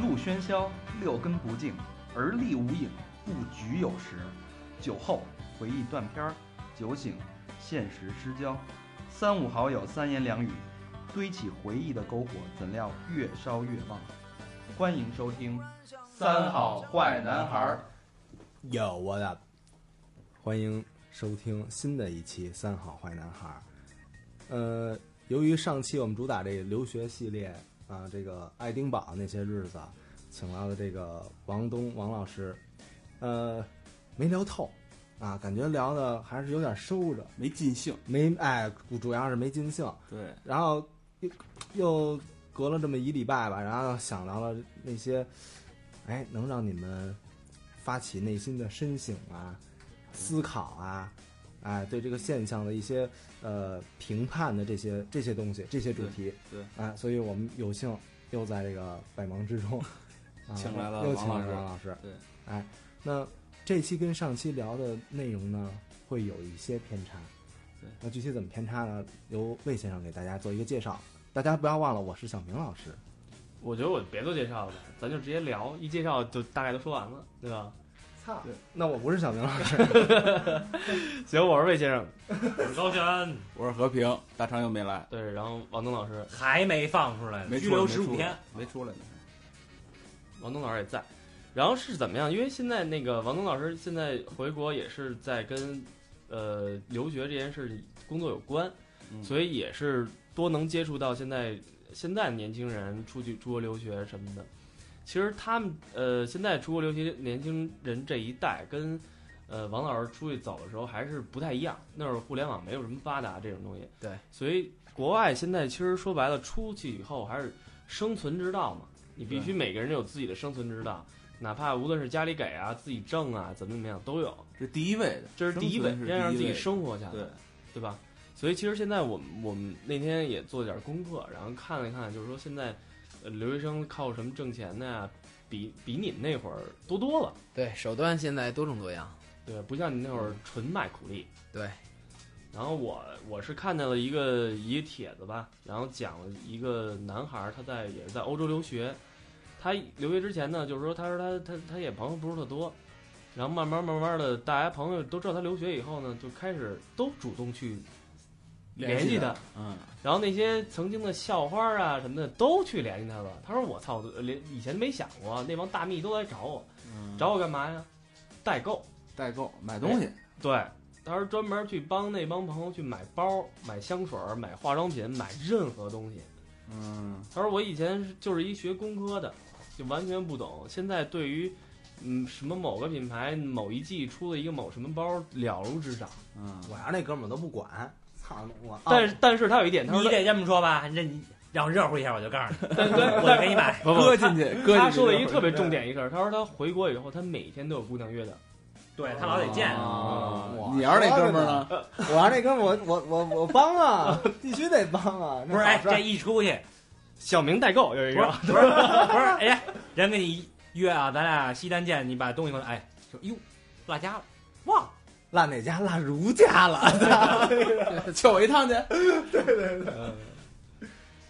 路喧嚣，六根不净，而立无影，不局有时。酒后回忆断片儿，酒醒现实失焦。三五好友三言两语，堆起回忆的篝火，怎料越烧越旺。欢迎收听《三好坏男孩》。有我的，欢迎收听新的一期《三好坏男孩》。呃，由于上期我们主打这留学系列啊，这个爱丁堡那些日子，请来了这个王东王老师，呃，没聊透啊，感觉聊的还是有点收着，没尽兴。没哎，主要是没尽兴。对，然后又又隔了这么一礼拜吧，然后想到了那些，哎，能让你们发起内心的深省啊、思考啊，哎，对这个现象的一些呃评判的这些这些东西、这些主题，对，哎，所以我们有幸又在这个百忙之中，啊、请来了又请来王老师了王老师，对，哎，那这期跟上期聊的内容呢，会有一些偏差。对，那具体怎么偏差呢？由魏先生给大家做一个介绍。大家不要忘了，我是小明老师。我觉得我别做介绍了吧，咱就直接聊，一介绍就大概都说完了，对吧？操，那我不是小明老师。行，我是魏先生，我是高轩，我是和平，大长又没来，对，然后王东老师，还没放出来拘留十五天。没出来呢。王东老师也在。然后是怎么样？因为现在那个王东老师现在回国也是在跟呃留学这件事工作有关，嗯所以也是多能接触到现在现在年轻人出去出国留学什么的。其实他们呃现在出国留学年轻人这一代跟呃王老师出去走的时候还是不太一样，那会儿互联网没有什么发达这种东西，对，所以国外现在其实说白了出去以后还是生存之道嘛，你必须每个人有自己的生存之道。哪怕无论是家里给啊，自己挣啊，怎么怎么样都有，这第一位的，这是第一位，生存是要让自己生活下来，对，对吧？所以其实现在我们我们那天也做了点功课，然后看了看，就是说现在呃留学生靠什么挣钱的呀？比比你们那会儿多多了，对，手段现在多种多样。对，不像你那会儿纯卖苦力。对，然后我我是看见了一个一个帖子吧，然后讲了一个男孩儿他在也是在欧洲留学，他留学之前呢，就是说他说他他他也朋友不是特多，然后慢慢慢慢的，大家朋友都知道他留学以后呢，就开始都主动去联系他，嗯，然后那些曾经的校花啊什么的都去联系他了。他说我操，我连以前没想过，那帮大蜜都来找我，嗯找我干嘛呀？代购。代购买东西，对，他说专门去帮那帮朋友去买包、买香水、买化妆品、买任何东西。嗯，他说我以前是就是一学工科的，就完全不懂。现在对于嗯什么某个品牌某一季出了一个某什么包了如指掌。嗯，我要是那哥们儿都不管，但是但是他有一点，他说你得这么说吧，这你让我热乎一下，我就告诉你，我就给你买。搁进去，搁进去。他说了一个特别重点一事儿，他说他回国以后，他每天都有姑娘约的。对他老得见，啊我你要是那哥们儿呢？我要是那哥们儿，我我我我帮啊，必须得帮啊！不是？哎，这一出去，小明代购有一个，不是不是，哎呀，人给你约啊，咱俩西单见，你把东西放，哎，说哟，落家了，忘了。落哪家落如家了？叫我一趟去。嗯，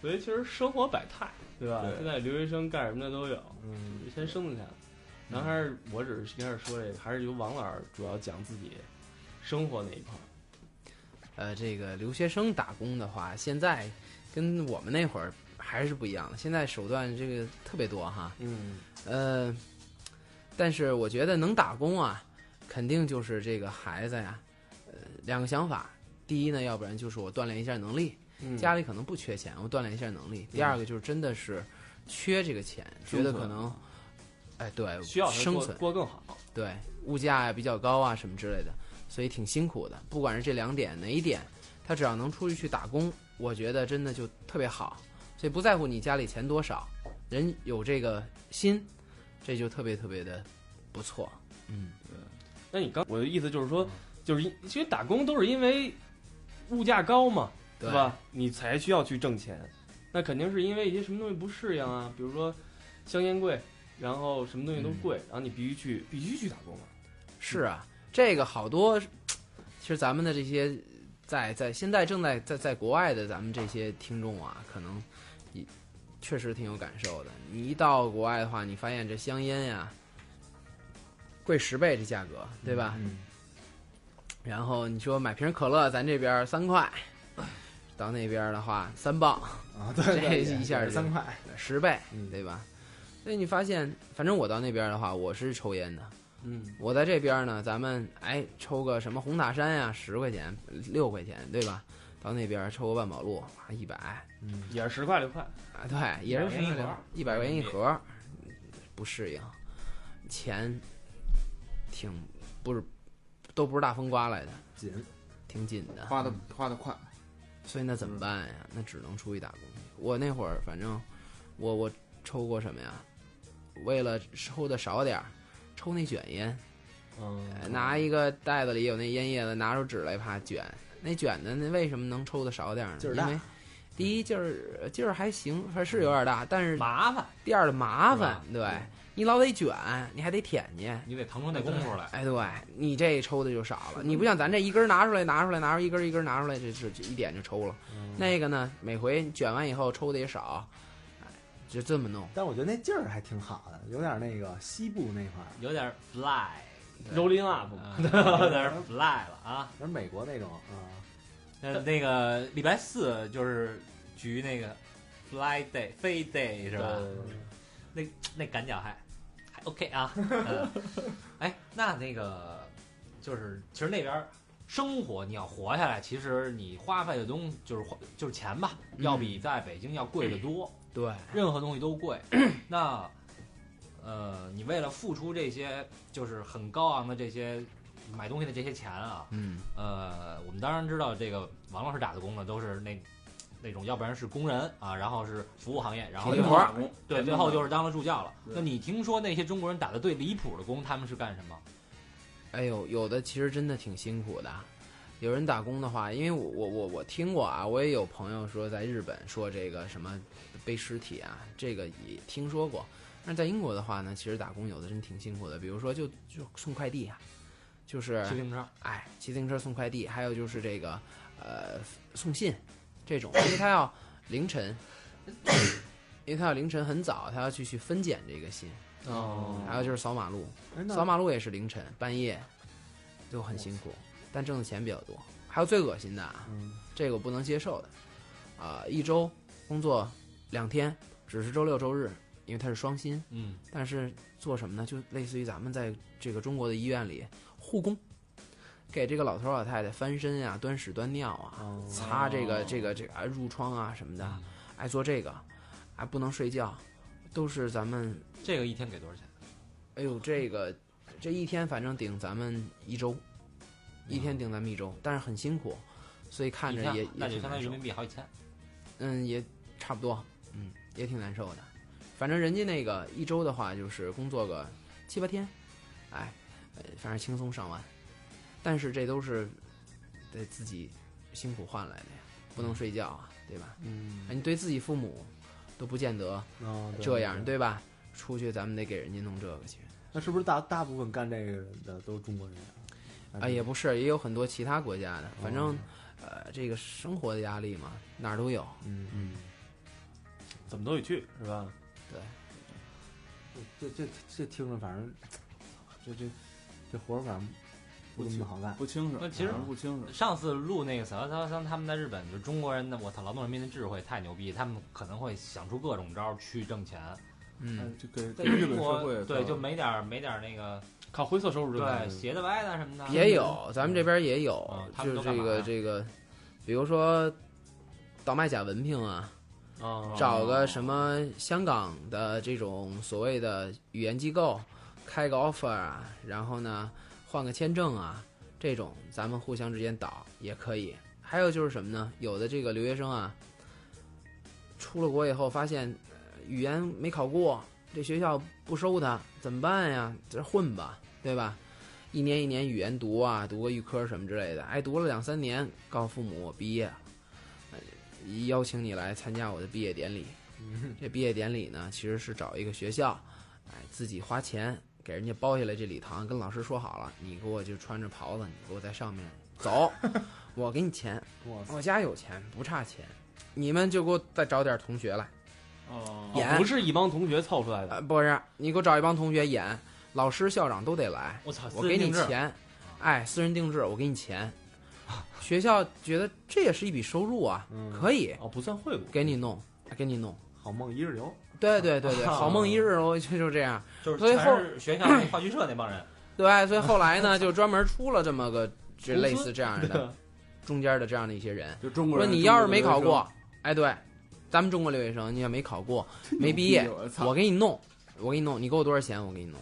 所以其实生活百态，对吧？对现在留学生干什么的都有，嗯，先生存下来。然后还是我只是一开始说这个，还是由王老师主要讲自己生活那一块儿。呃，这个留学生打工的话，现在跟我们那会儿还是不一样的。现在手段这个特别多哈。嗯，呃，但是我觉得能打工啊，肯定就是这个孩子呀，呃，两个想法。第一呢，要不然就是我锻炼一下能力，嗯家里可能不缺钱，我锻炼一下能力。第二个就是真的是缺这个钱，觉得可能，哎，对，需要生存。过更好。对，物价呀比较高啊什么之类的，所以挺辛苦的。不管是这两点哪一点，他只要能出去去打工，我觉得真的就特别好。所以不在乎你家里钱多少，人有这个心，这就特别特别的不错。嗯，那你刚我的意思就是说，就是因因为打工都是因为物价高嘛，对对吧？你才需要去挣钱，那肯定是因为一些什么东西不适应啊，比如说香烟贵，然后什么东西都贵，然后你必须去必须去打工嘛。是啊，这个好多，其实咱们的这些在在现在正在在在国外的咱们这些听众啊，可能也确实挺有感受的。你一到国外的话，你发现这香烟呀，贵十倍这价格，对吧？嗯，然后你说买瓶可乐，咱这边三块，到那边的话三磅，啊，对，这一下是三块，十倍，嗯对吧？所以你发现，反正我到那边的话，我是抽烟的。嗯，我在这边呢，咱们哎抽个什么红塔山呀，十块钱、六块钱，对吧？到那边抽个万宝路啊，一百啊，嗯，也是十块六块啊，对，也是100元一盒一百块钱一盒，不适应，钱挺不是都不是大风刮来的，紧，挺紧的。花的花的快，所以那怎么办呀？那只能出去打工。我那会儿反正我我抽过什么呀？为了抽的少点儿，抽那卷烟，嗯呃拿一个袋子里有那烟叶子，拿出纸来啪卷。那卷的那为什么能抽的少点儿呢？劲儿大因为第一劲儿劲儿还行，反正是有点大，但是麻烦，第二的麻烦，对你老得卷，你还得舔去。你得腾出那功夫来。哎，对你这抽的就少了，你不像咱这一根拿出来，拿出来，拿出一根一根拿出来，这这这一点就抽了。那个呢，每回卷完以后抽的也少，哎，就这么弄。但我觉得那劲儿还挺好的，有点那个西部那块儿，有点 fly，rolling up 嘛，啊有点 fly 了啊。而美国那种啊，那那个礼拜四就是局那个 fly day 飞 day 是吧？那那感觉还还 OK 啊。嗯哎，那那个就是其实那边生活你要活下来，其实你花费的东西就是花就是钱吧，嗯要比在北京要贵得多。对，任何东西都贵。那呃，你为了付出这些就是很高昂的这些买东西的这些钱啊，嗯，呃，我们当然知道这个王老师打的工呢都是那那种，要不然是工人啊，然后是服务行业，然后最后体力活对，最后就是当了助教了。那你听说那些中国人打的最离谱的工，他们是干什么？哎呦，有的其实真的挺辛苦的。有人打工的话，因为我我我我听过啊，我也有朋友说在日本说这个什么背尸体啊，这个也听说过。但是在英国的话呢，其实打工有的真挺辛苦的，比如说就就送快递啊，就是骑自行车，哎，骑自行车送快递，还有就是这个呃送信这种，因为他要凌晨，因为他要凌晨很早，他要去去分拣这个信，哦还有就是扫马路，扫马路也是凌晨半夜，就很辛苦，但挣的钱比较多。还有最恶心的这个我不能接受的，啊、一周工作两天，只是周六周日，因为他是双薪，嗯，但是做什么呢？就类似于咱们在这个中国的医院里护工，给这个老头老太太翻身呀、端屎端尿啊，哦擦这个这个这个啊褥疮啊什么的，嗯爱做这个，还不能睡觉，都是咱们这个一天给多少钱？哎呦这个这一天反正顶咱们一周，一天顶咱们一周，但是很辛苦，所以看着也那就相当于人。民币好几千。嗯，也差不多，嗯，也挺难受的。反正人家那个一周的话，就是工作个七八天，哎，呃反正轻松上万。但是这都是得自己辛苦换来的呀，不能睡觉啊，对吧？嗯哎你对自己父母都不见得这样，对对吧？出去咱们得给人家弄这个去。那是不是大大部分干这个的都是中国人啊？啊，也不是，也有很多其他国家的，反正哦，呃，这个生活的压力嘛，哪儿都有。嗯嗯，怎么都得去是吧？对这这这听着反正这这这活儿反正不怎么好干。不清楚，那其实不清楚。上次录那个小肖像他们在日本，就中国人的，我操，劳动人民的智慧太牛逼，他们可能会想出各种招儿去挣钱。嗯，在给日本社中国会对，就没点儿没点儿那个靠灰色收入对斜的歪的什么的也有，咱们这边也有就是这个这个，比如说倒卖假文凭啊，啊，找个什么香港的这种所谓的语言机构开个 offer 啊，然后呢换个签证啊，这种咱们互相之间倒也可以。还有就是什么呢？有的这个留学生啊，出了国以后发现、呃语言没考过，这学校不收他，怎么办呀？这混吧，对吧？一年一年语言读啊，读个预科什么之类的，哎，读了两三年，告诉父母我毕业了，呃邀请你来参加我的毕业典礼。这毕业典礼呢，其实是找一个学校，哎，自己花钱给人家包下来这礼堂，跟老师说好了，你给我就穿着袍子，你给我在上面走，我给你钱！我家有钱，不差钱，你们就给我再找点同学来，哦，演不是一帮同学凑出来的，呃，不是，你给我找一帮同学演，老师、校长都得来，我操，我给你钱，哎，私人定制，我给你钱。学校觉得这也是一笔收入啊，嗯可以哦，不算贿赂，给你弄，给你弄。好梦一日游，对对对对，好梦一日我就就这样。就是所以后学校那话剧社那帮人，对，所以后来呢，就专门出了这么个 就类似这样的中间的这样的一些人，就中国人。说你要是没考过，哎，对，咱们中国留学生，你也没考过，没毕业，我给你弄，我给你弄，你给我多少钱，我给你弄。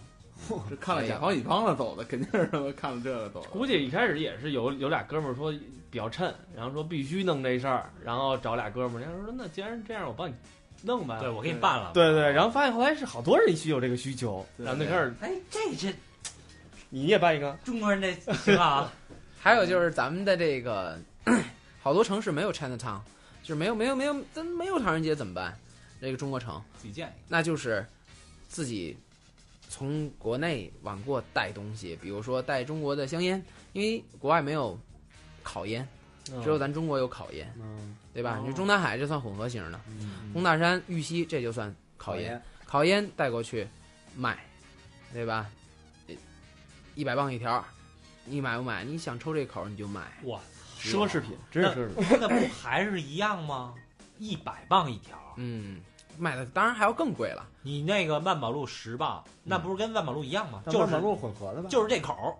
这看了甲方乙方了走的，肯定是他妈看了这个走。估计一开始也是有有俩哥们儿说比较趁，然后说必须弄这事儿，然后找俩哥们儿，人家说那既然这样，我帮你弄吧。对我给你办了。对对，然后发现后来是好多人需有这个需求，然后就开始哎，这这你也办一个，中国人这行啊，还有就是咱们的这个 好多城市没有 Chinatown，就是没有没有没有咱没有唐人街怎么办？这个中国城，自己建一个。那就是自己从国内往过带东西，比如说带中国的香烟，因为国外没有烤烟，只有咱中国有烤烟，嗯，对吧？哦你中南海这算混合型的，嗯东大山、玉溪这就算烤烟，，烤烟带过去卖，对吧？一百磅一条，你买不买？你想抽这口你就买。哇，奢侈品，真是奢侈品。那不还是一样吗？一百磅一条，嗯，卖的当然还要更贵了。你那个万宝路十磅，那不是跟万宝路一样吗？就就是是马路混合的吧？就是这口。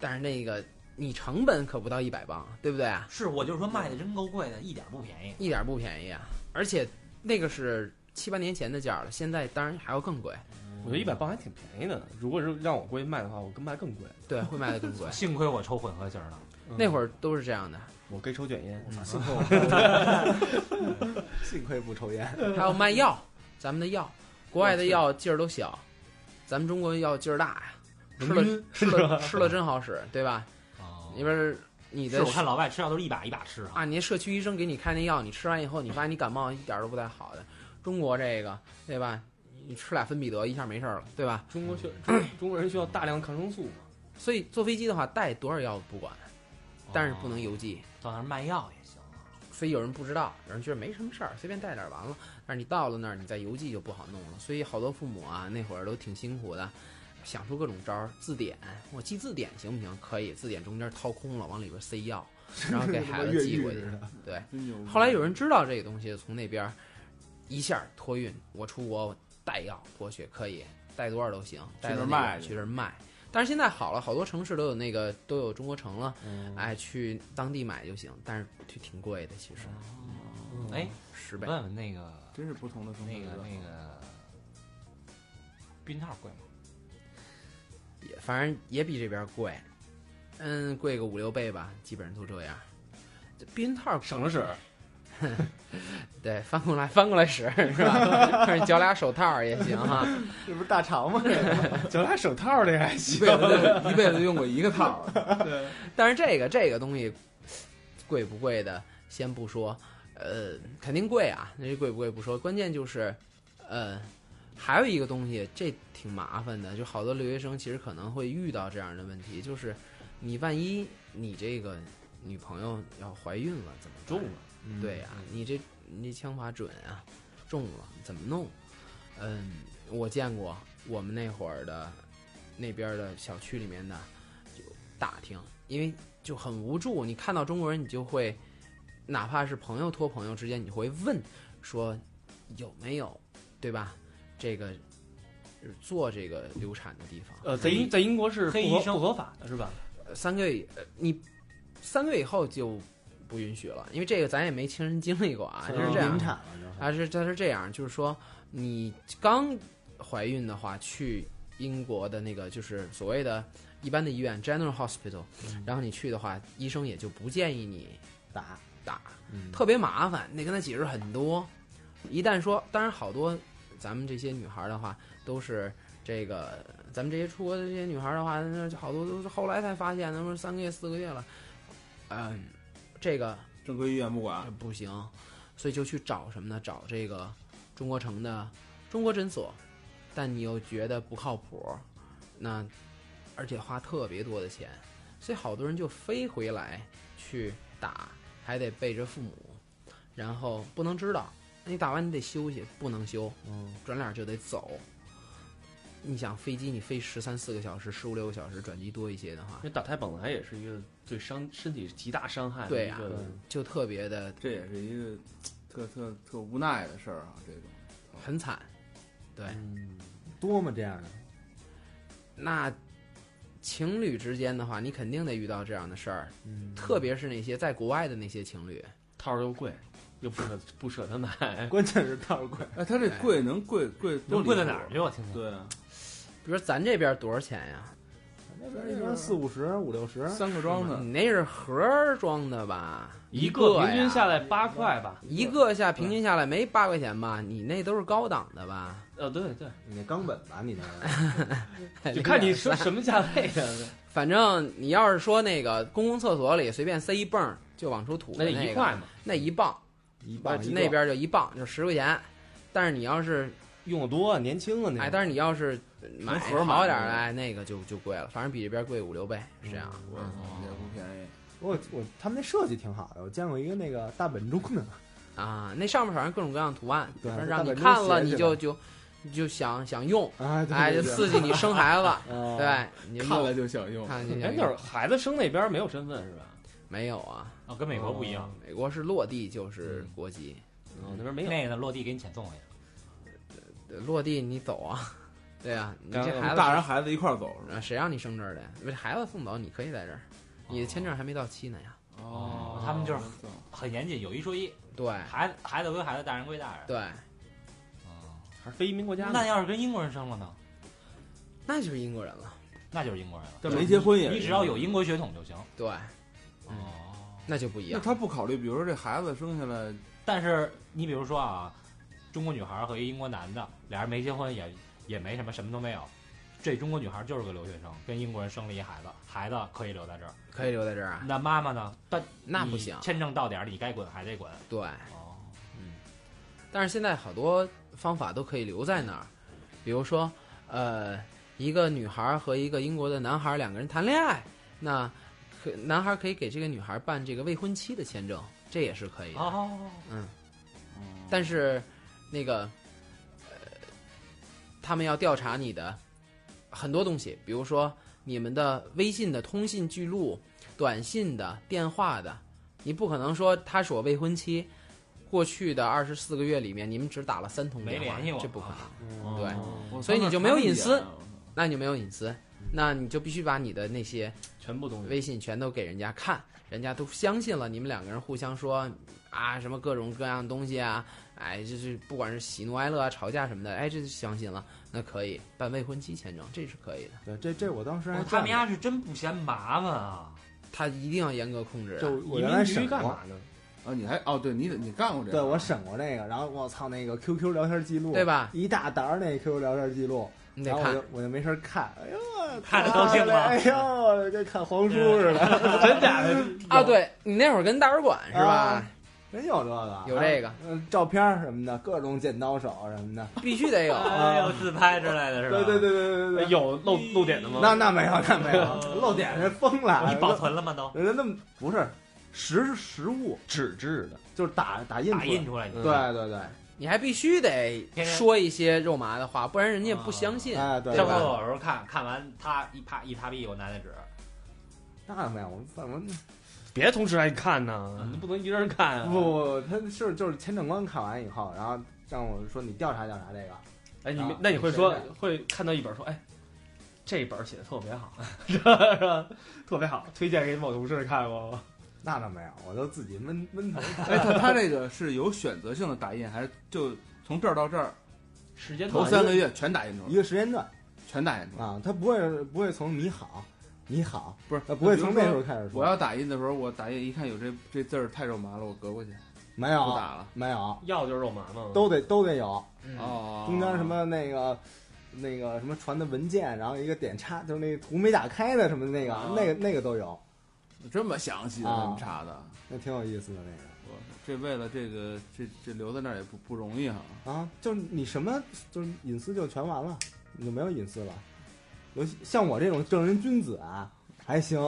但是那个你成本可不到一百磅，对不对啊？是，我就是说卖的真够贵的，一点不便宜。一点不便宜啊！而且那个是七八年前的价了，现在当然还要更贵。我觉得一百磅还挺便宜的，如果是让我过去卖的话，我更卖更贵。对，会卖的更贵。幸亏我抽混合型的，那会儿都是这样的，我可以抽卷烟，幸亏我 幸亏不抽烟，还有卖药，咱们的药，国外的药劲儿都小，咱们中国药劲儿大呀，吃了吃了吃了真好使，对吧？哦你不是你的是我看老外吃药都是一把一把吃啊。啊，你那社区医生给你开那药，你吃完以后，你发现你感冒一点儿都不太好的。中国这个，对吧？你吃俩芬必得一下没事儿了，对吧？中国需中 中国人需要大量抗生素嘛，所以坐飞机的话，带多少药不管，但是不能邮寄。到那儿卖药也行啊。所以有人不知道，有人觉得没什么事儿，随便带点儿完了。但是你到了那儿，你再邮寄就不好弄了。所以好多父母啊，那会儿都挺辛苦的，想出各种招儿。字典，我记字典行不行？可以，字典中间掏空了，往里边塞药，然后给 孩子寄过去。对，后来有人知道这个东西，从那边一下托运，我出国我带药过去可以，带多少都行，带到那边这卖去这儿卖。但是现在好了，好多城市都有那个都有中国城了，嗯哎，去当地买就行，但是就挺贵的，其实哎，十倍。问问那个真是不同的生活那个那个避孕套贵吗？也反正也比这边贵，嗯，贵个五六倍吧，基本上都这样。这避孕套省着使。对，翻过来翻过来使是吧？或者绞俩手套也行哈。这不是大肠吗？就俩手套这还一行。辈子一辈子用过一个套 对，但是这个这个东西贵不贵的先不说，呃，肯定贵啊。那贵不贵不说，关键就是，呃，还有一个东西，这挺麻烦的，就好多留学生其实可能会遇到这样的问题，就是你万一你这个女朋友要怀孕了怎么中了，对呀、你这你这枪法准啊，中了怎么弄？嗯，我见过我们那会儿的那边的小区里面的就打听，因为就很无助，你看到中国人，你就会哪怕是朋友托朋友之间，你会问说有没有，对吧？这个做这个流产的地方，呃，在英在英国是不合黑医生不合法的是吧？呃三个月，呃你三个月以后就不允许了，因为这个咱也没亲身经历过啊，就是这样临。产了就是，它是它是这样，就是说你刚怀孕的话，去英国的那个就是所谓的一般的医院 General Hospital，、然后你去的话，医生也就不建议你打，打，嗯特别麻烦，得跟他解释很多。一旦说，当然好多咱们这些女孩儿的话，都是这个咱们这些出国的这些女孩儿的话，那好多都是后来才发现，他说三个月四个月了，嗯，这个正规医院不管，不行，所以就去找什么呢？找这个中国城的中国诊所，但你又觉得不靠谱，那而且花特别多的钱，所以好多人就飞回来去打，还得背着父母，然后不能知道。你打完你得休息，不能休，嗯，转脸就得走。你想飞机你飞十三四个小时、十五六个小时，转机多一些的话，那打胎本来也是一个对伤身体极大伤害的对呀就特别的这也是一个特特特无奈的事儿啊，这种。很惨。对，嗯，多么这样的？那情侣之间的话，你肯定得遇到这样的事儿，嗯，特别是那些在国外的那些情侣，套儿又贵，又不舍不舍得买，关键是套儿贵。哎，他这贵能贵贵多能贵到哪儿去？我听听。对啊，比如咱这边多少钱呀？那边一般四五十、五六十，三个装的你那是盒装的吧？一个个平均下来八块吧。一个下平均下来没八块钱吧？你那都是高档的吧？呃，对对，你那冈本吧，你那个 就看你说什么价位的。反正你要是说那个公共厕所里随便塞一泵儿就往出吐那一块嘛，那一磅，呃一磅一那边就一磅，就十块钱。但是你要是用的多，年轻啊那哎，个。但是你要是买好点儿的，的哎，那个就就贵了，反正比这边贵五六倍，是这样。嗯也不便宜。我我他们那设计挺好的，我见过一个那个大本钟的，啊，那上面反正各种各样图案，对让你看了你就就就想想用，哎，就刺激你生孩子，哦对，你看了就想用，哎看就想，用那会孩子生那边没有身份是吧？没有啊？哦，跟美国不一样，美国是落地就是国籍，哦，那边没有。那个落地给你遣送回去。落地你走啊，对啊，你这孩子大人孩子一块儿走是吧？啊谁让你生这儿的呀？不是孩子送走，你可以在这儿，你的签证还没到期呢呀。哦他们就是很严谨，有一说一，对孩子孩子归孩子，大人归大人。对，哦还是非移民国家呢？那要是跟英国人生了呢？那就是英国人了。那就是英国人了。这没结婚也你只要有英国血统就行。对，哦，那就不一样。那他不考虑，比如说这孩子生下来，但是你比如说啊，中国女孩和一英国男的，俩人没结婚也也没什么，什么都没有。这中国女孩就是个留学生，跟英国人生了一孩子，孩子可以留在这儿。可以留在这儿啊？那妈妈呢？但那不行。签证到点儿，你该滚还得滚。对，哦，但是现在好多方法都可以留在那儿，比如说，呃，一个女孩和一个英国的男孩两个人谈恋爱，那可男孩可以给这个女孩办这个未婚妻的签证，这也是可以的。哦，嗯，但是那个，呃，他们要调查你的很多东西，比如说你们的微信的通信记录、短信的、电话的，你不可能说他是我未婚妻，过去的二十四个月里面你们只打了三通电话，没联系我这不可能，嗯对。所以你就没有隐私。那你就没有隐私，那你就必须把你的那些全部东西。微信全都给人家看，人家都相信了，你们两个人互相说啊什么各种各样的东西啊，哎，就是不管是喜怒哀乐啊、吵架什么的，哎，这就相信了，那可以办未婚妻签证，这是可以的。对，这这我当时还哦他们家是真不嫌麻烦啊。他一定要严格控制啊。就我原来审过民局干嘛，呢？啊，你还哦，对你你干过这个？对我审过这个，然后我操那个 QQ 聊天记录，对吧？一大沓那 QQ 聊天记录，你得看然后我就，我就没事儿看，哎呦，看着高兴吗哎呦，跟看黄书似的，真假的？啊，对你那会儿跟大使馆是吧啊？真有这个，有这个，嗯，照片儿什么的，各种剪刀手什么的，必须得有。哎呦，自拍之类的是吧？对对对对对对对，有露露点的吗？那那没有，那没有，露点是疯了，你保存了吗？都人家那么不是实是实物，纸质的，就是打打印出来打印出来，的对对对，你还必须得说一些肉麻的话，不然人家不相信。哎对对上厕所的时候看看完，他一啪一擦屁股拿那纸，那没有，我怎么别同时来看呢，你不能一个人看啊。不不，他是就是签证官看完以后，然后让我说你调查调查这个，哎，你那你会说会看到一本说，哎，这本写的特别好，是吧？是吧？特别好，推荐给某同事看过。那倒没有，我都自己闷闷头看。哎，他他这个是有选择性的打印，还是就从这儿到这儿时间头段三个月全打印出来一？个时间段全打印出来？啊，他不会不会从你好你好，不是，他不会从那时候开始说。我要打印的时候，我打印一看有这这字儿太肉麻了，我隔过去没有不打了。没有，要就是肉麻嘛，都得都得有，嗯哦，中间什么那个。那个什么传的文件，然后一个点叉，就是那图没打开的什么那个，啊那个那个都有，这么详细的啊这么查的？那挺有意思的那个。我这为了这个这这留在那儿也不不容易哈。啊，就是你什么就是隐私就全完了，你就没有隐私了。尤其像我这种正人君子啊，还行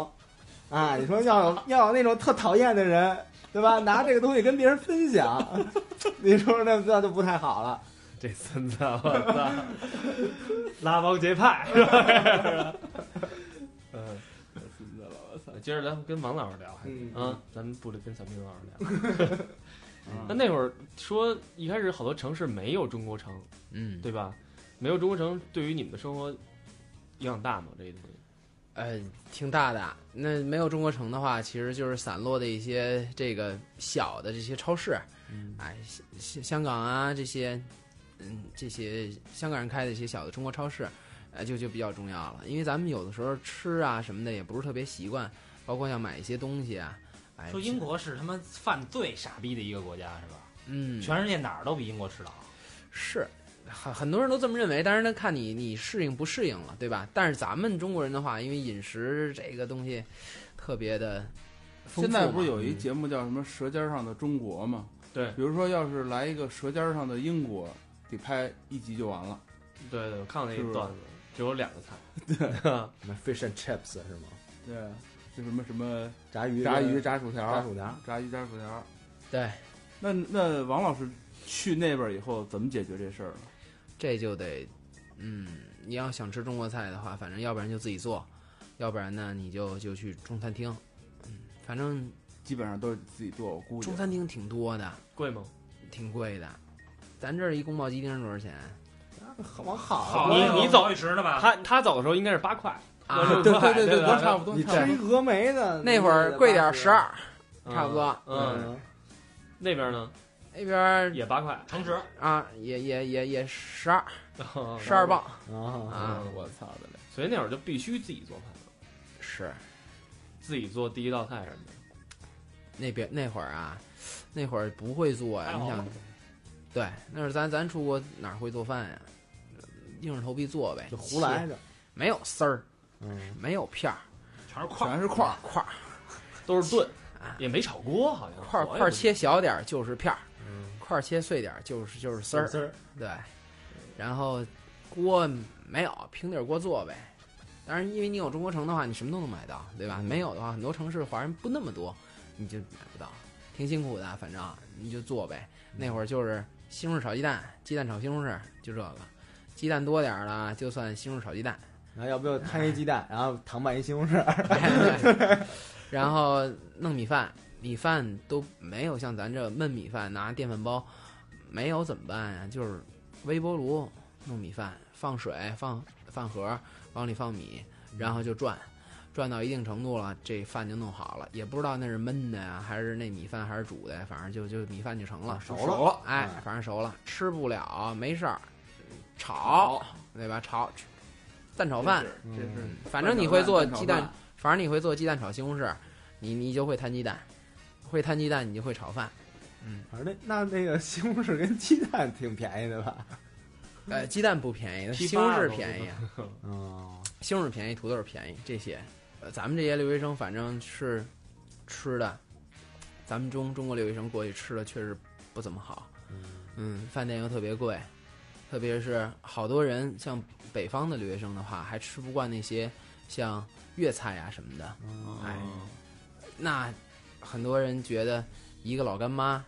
啊。你说要有要有那种特讨厌的人，对吧？拿这个东西跟别人分享，你说那那就不太好了。这孙子，我操，拉帮结派是吧？接着咱跟王老师聊，还是嗯啊，咱们不得跟小明老师聊。那那会儿说一开始好多城市没有中国城，嗯，对吧？没有中国城，对于你们的生活影响大吗？这些东西？呃，挺大的。那没有中国城的话，其实就是散落的一些这个小的这些超市，嗯哎，香香港啊这些，嗯，这些香港人开的一些小的中国超市，呃，就就比较重要了。因为咱们有的时候吃啊什么的也不是特别习惯，包括像买一些东西啊，哎，说英国是他妈犯罪傻逼的一个国家是吧？嗯，全世界哪儿都比英国吃的好。是，很很多人都这么认为，但是呢，看你你适应不适应了，对吧？但是咱们中国人的话，因为饮食这个东西特别的丰富现在不是有一节目叫什么《舌尖上的中国》吗？对比如说要是来一个《舌尖上的英国》，得拍一集就完了。对对，我看过那是不是个段子，只有两个菜。什么 fish and chips 是吗？对，就什么什么炸鱼、炸鱼、炸薯条、炸薯条。炸鱼、炸薯条。对，那那王老师去那边以后怎么解决这事儿呢？这就得，嗯，你要想吃中国菜的话，反正要不然就自己做，要不然呢你就就去中餐厅，嗯，反正基本上都是自己做，我估计中。餐厅挺多的，贵吗？挺贵的。咱这儿一宫保鸡丁多少钱往好好了你你走好几十呢吧？他他走的时候应该是八块，啊？对对对对，吧都差不多。你吃一峨眉的那会儿贵点十二，差不多。嗯，嗯，那边呢那边也八块，诚实，啊，也也也也十二啊 十二磅啊，啊，我操的嘞！所以那会儿就必须自己做饭，是自己做第一道菜什么的。那边那会儿啊，那会儿不会做呀。你想，对，那会儿咱咱出国哪会做饭呀？硬着头皮做呗，就胡来切，着。没有丝儿，嗯，没有片儿，全是块儿。全是块儿，块儿 都是炖啊，也没炒锅，好像块儿块儿切小点儿就是片儿，嗯块儿切碎点儿就是就是丝儿，丝儿，对。然后锅没有平底儿锅做呗。当然，因为你有中国城的话，你什么都能买到，对吧？没有的话，很多城市华人不那么多，你就买不到，挺辛苦的。反正你就做呗。那会儿就是西红柿炒鸡蛋，鸡蛋炒西红柿，就这个。鸡蛋多点儿了，就算西红柿炒鸡蛋。然后要不要摊一鸡蛋，然后糖拌一西红柿，然后弄米饭，米饭都没有像咱这焖米饭拿电饭煲，没有怎么办呀？就是微波炉弄米饭，放水放饭盒，往里放米，然后就转，转到一定程度了，这饭就弄好了。也不知道那是焖的呀，还是那米饭还是煮的呀，反正就就米饭就成了。熟熟了。哎，反正熟了，吃不了没事儿，炒对吧？炒蛋炒饭，这是嗯反正你会做鸡蛋反正你会做鸡蛋炒西红柿，你你就会摊鸡蛋，会摊鸡蛋你就会炒饭。嗯反正那那那个西红柿跟鸡蛋挺便宜的吧？呃，鸡蛋不便宜，批西红柿便宜啊，哦，西红柿便宜，土豆儿便宜，这些，呃，咱们这些留学生反正是吃的，咱们中中国留学生过去吃的确实不怎么好，嗯，饭店又特别贵，特别是好多人像北方的留学生的话，还吃不惯那些像粤菜呀、什么的，哎，那很多人觉得一个老干妈，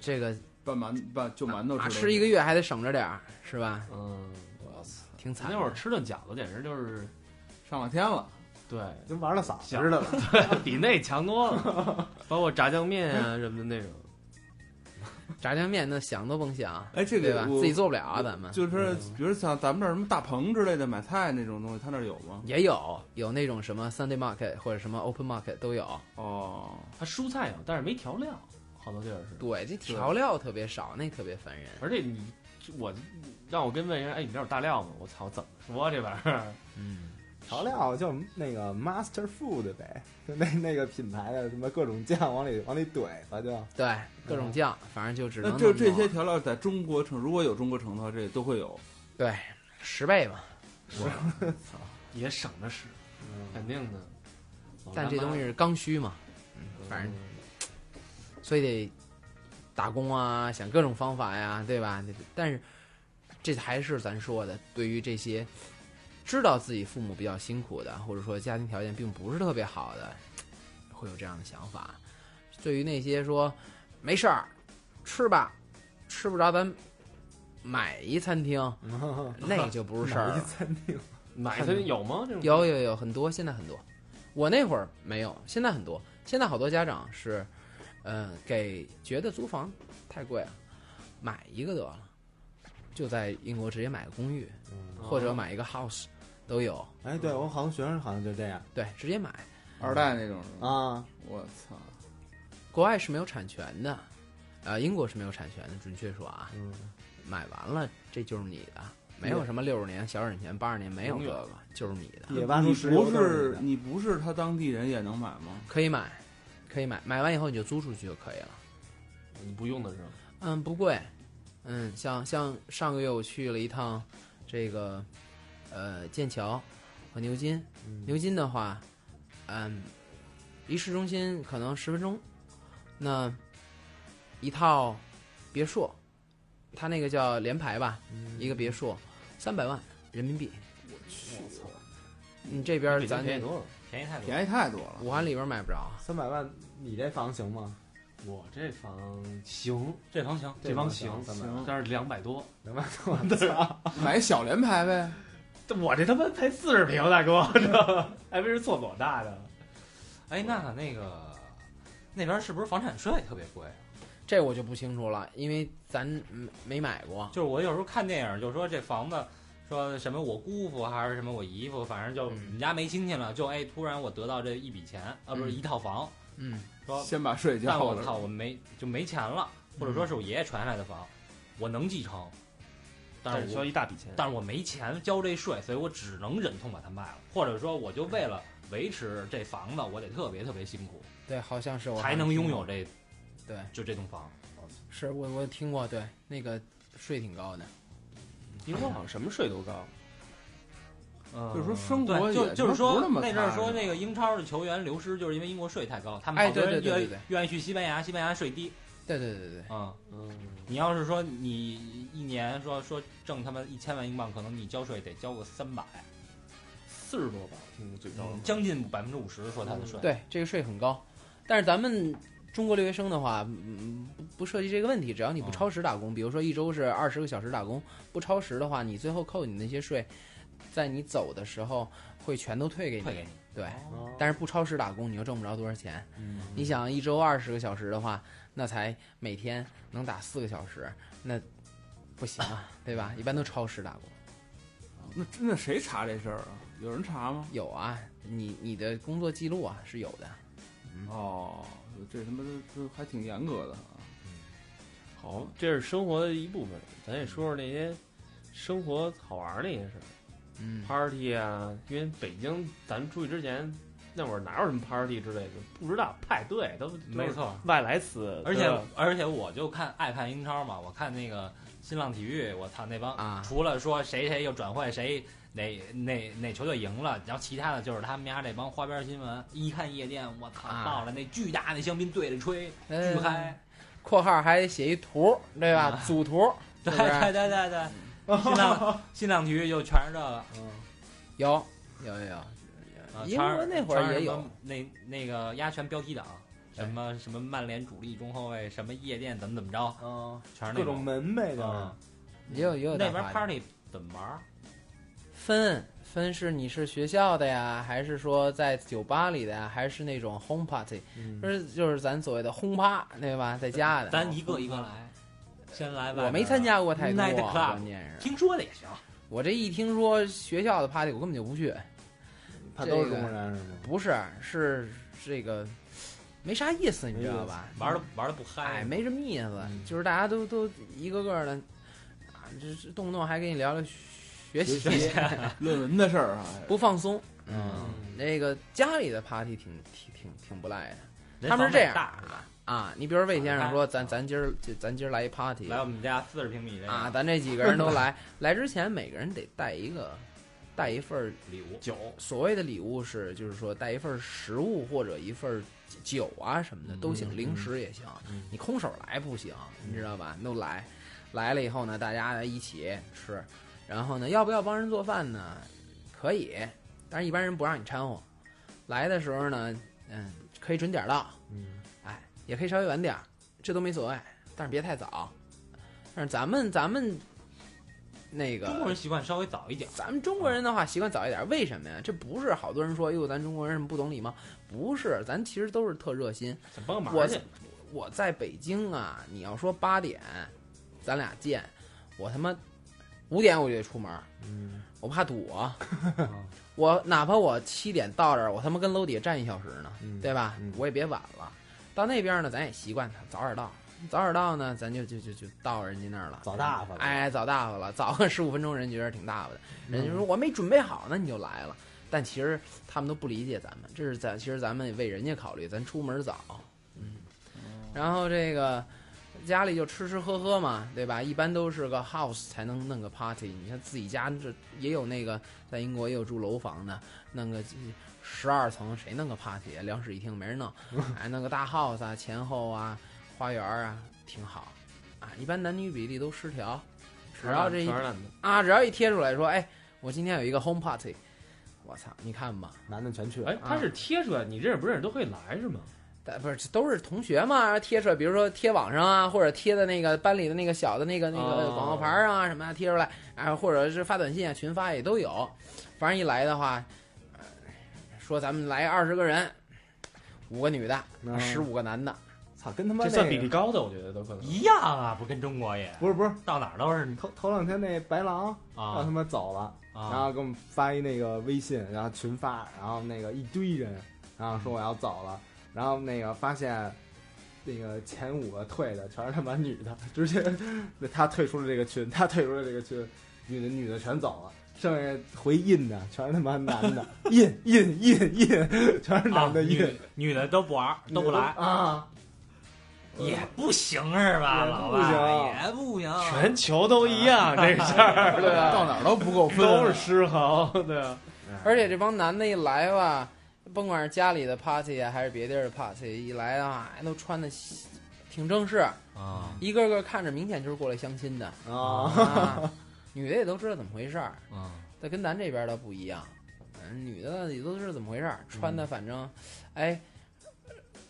这个拌馒拌就馒头啊吃吃一个月还得省着点儿，是吧？嗯，我操，挺惨。那会儿吃顿饺子简直就是上了天了。对，跟玩了嗓子想似的了。比那强多了，包括炸酱面啊什么的那种。炸酱面那想都甭想，哎，这对吧？个自己做不了啊，咱们就是比如像咱们这儿什么大棚之类的买菜那种东西，他那儿有吗？也有有那种什么 Sunday Market 或者什么 Open Market 都有。哦，它蔬菜有，但是没调料，好多地儿是。对，这调料特别少，那特别烦人。而且你我让我跟问人，哎，你这有大料吗？我操，怎么说这玩意儿？嗯，调料就那个 Master Food 呗，就那那个品牌的什么各种酱往里往里怼吧，就对，各种酱，反正就只能那这些调料在中国城，如果有中国城的话，这都会有。对十倍吧。也省着使，肯定的。但这东西是刚需嘛，嗯，反正所以得打工啊，想各种方法呀，对吧？但是这还是咱说的，对于这些知道自己父母比较辛苦的，或者说家庭条件并不是特别好的，会有这样的想法。对于那些说没事儿吃吧，吃不着咱买一餐厅，那就不是事儿了。餐厅？买它有吗？这种有有有很多，现在很多。我那会儿没有，现在很多。现在好多家长是，呃，给觉得租房太贵了，买一个得了，就在英国直接买个公寓，或者买一个 house 都有。哎，对我好像学生好像就这样对，直接买。二代那种是吧？啊。我操！国外是没有产权的，啊、英国是没有产权的。准确说啊，嗯，买完了这就是你的，没有什么六十年小产权、八十年没有这个，就是你的，你不是是你不是他当地人也能买吗？可以买，可以买，买完以后你就租出去就可以了。你不用的时候，嗯，不贵。嗯，像像上个月我去了一趟这个呃剑桥和牛津，牛津的话，嗯，离市中心可能十分钟。那一套别墅，它那个叫联排吧，一个别墅三百万人民币。我操，你这边咱咱便宜多了。便宜太多。便宜太多了。武汉里边买不着。三百万，你这房行吗？我这房行，这房行，这房行，但是两百多。两百多，对啊！买小联排呗。我这他妈才四十平，大哥，这还不是厕所大的。哎，那那个那边是不是房产税特别贵？这我就不清楚了，因为咱没没买过。就是我有时候看电影，就说这房子，说什么我姑父还是什么我姨父，反正就嗯我们家没亲戚了，就哎突然我得到这一笔钱，啊不是嗯一套房，嗯，说先把税交了。但我操我没就没钱了，或者说是我爷爷传下来的房，我能继承，但但是需要一大笔钱。但是我没钱交这税，所以我只能忍痛把它卖了，或者说我就为了维持这房子，我得特别特别辛苦，对，好像是我才能拥有。这对，就这栋房。是我我听过，对，那个税挺高的。英国好像什么税都高。嗯，就是说生活，就就是说那阵儿说那个英超的球员流失，就是因为英国税太高，他们哎好多人愿愿意去西班牙，西班牙税低。对对对对对，嗯，嗯，你要是说你一年说说挣他妈一千万英镑，可能你交税得交个三百，四十多吧，我听最高的。将近百分之五十，说他的税。对这个税很高。但是咱们中国留学生的话，嗯，不不涉及这个问题，只要你不嗯超时打工，比如说一周是二十个小时打工，不超时的话，你最后扣你那些税，在你走的时候会全都退给你。退给你。对，哦但是不超时打工，你又挣不着多少钱。嗯你想一周二十个小时的话，那才每天能打四个小时，那不行啊，对吧？一般都超时打工。那那谁查这事儿啊？有人查吗？有啊，你你的工作记录啊是有的。哦，这他妈这这还挺严格的啊。好，这是生活的一部分，咱也说说那些生活好玩儿那些事儿嗯，，party 啊。因为北京咱出去之前，那会儿哪有什么 party 之类的，不知道派对都没，错。外来词。而且而且我就看爱看英超嘛，我看那个新浪体育，我操那帮、啊除了说谁谁又转会谁哪哪哪球队赢了，然后其他的就是他们家这帮花边新闻。一看夜店，我操，啊到了那巨大那香槟对着吹，呃巨嗨。括号还得写一图，对吧？啊组图，对对对对对，新浪新浪体育就全是这个。有有有有，啊英国那会儿也有那那个压拳标题党，什么什么曼联主力中后卫，什么夜店怎么怎么着，嗯，全是那各种门呗，就是啊。也有也有大那边 party party 怎么玩儿？分分是你是学校的呀，还是说在酒吧里的呀，还是那种 home party，嗯就是就是咱所谓的轰趴，对吧？在家的，咱一个一个来，先来吧。我没参加过太多，Night club 关键是听说的也行。我这一听说学校的 party，我根本就不去。他都是这个中国人是吗？不是，是这个没啥意思，你知道吧？玩的玩的不嗨，哎，没什么意思，嗯就是大家都都一个个的，啊，这这动不动还跟你聊聊学习，论文的事儿啊，不放松。嗯，那个家里的 party 挺挺挺挺不赖的他们是这样房子也大是吧？啊。你比如说魏先生说，啊咱咱今儿就咱今儿来一 party 来我们家四十平米的啊，咱这几个人都来，来之前每个人得带一个带一份儿礼物，酒，所谓的礼物是，就是说带一份儿食物或者一份儿酒啊什么的都行，嗯零食也行嗯。你空手来不行，你知道吧？都来，来了以后呢，大家一起吃。然后呢，要不要帮人做饭呢？可以，但是一般人不让你掺和。来的时候呢，嗯，可以准点儿到。嗯，哎，也可以稍微晚点儿，这都没所谓，但是别太早。但是咱们咱们那个中国人习惯稍微早一点。咱们中国人的话习惯早一点，为什么呀？这不是好多人说，哟，咱中国人什么不懂礼貌？不是，咱其实都是特热心。想帮个我，我在北京啊，你要说八点，咱俩见，我他妈五点我就得出门，嗯，我怕堵啊。我哪怕我七点到这儿，我他妈跟楼底下站一小时呢，嗯对吧？嗯我也别晚了。到那边呢，咱也习惯他早点到，早点到呢，咱就就就就到人家那儿了。早大发了，哎，早大发了，早个十五分钟，人觉得挺大发的。人嗯家说我没准备好呢，你就来了。但其实他们都不理解咱们，这是咱其实咱们为人家考虑，咱出门早，嗯。然后这个家里就吃吃喝喝嘛，对吧？一般都是个 house 才能弄个 party。你看自己家这也有那个，在英国也有住楼房的，弄个十二层，谁弄个 party 啊？两室一厅没人弄，哎，弄个大 house 啊，前后啊，花园啊，挺好。啊。一般男女比例都失调，只要这一啊，只要一贴出来说，哎，我今天有一个 home party，我操，你看吧，男的全去，哎，他是贴出来，你认识不认识都可以来是吗？但不是都是同学嘛，贴出来，比如说贴网上啊，或者贴在那个班里的那个小的那个那个哦。广告牌儿啊什么的贴出来，啊，或者是发短信啊，群发也都有。反正一来的话，呃说咱们来二十个人，五个女的，嗯十五个男的，操，跟他妈这算比例高的，我觉得都可能。一样啊，不跟中国也。不是不是，到哪儿都是。头头两天那白狼让他啊们走了，然啊后给我们发一那个微信，然后群发，然后那个一堆人，然后说我要走了，然后那个发现那个前五个退的全是他妈女的，直接 那他退出了这个群，他退出了这个群，女的女的全走了。剩下回印的全是他妈男的，印印印印，全是男的印，女女的都不玩，都不来，啊！也不行是吧，老不行。外？也不行，全球都一样 这事儿，对。到啊，哪儿都不够分。啊，都是失衡，对。啊。而且这帮男的一来吧，甭管是家里的 party 啊，还是别地儿的 party，一来的话，都穿的挺正式，啊。一个个看着明显就是过来相亲的。啊！啊。女的也都知道怎么回事儿，啊。但跟咱这边的不一样，嗯，女的也都知道怎么回事儿，穿的反正，哎，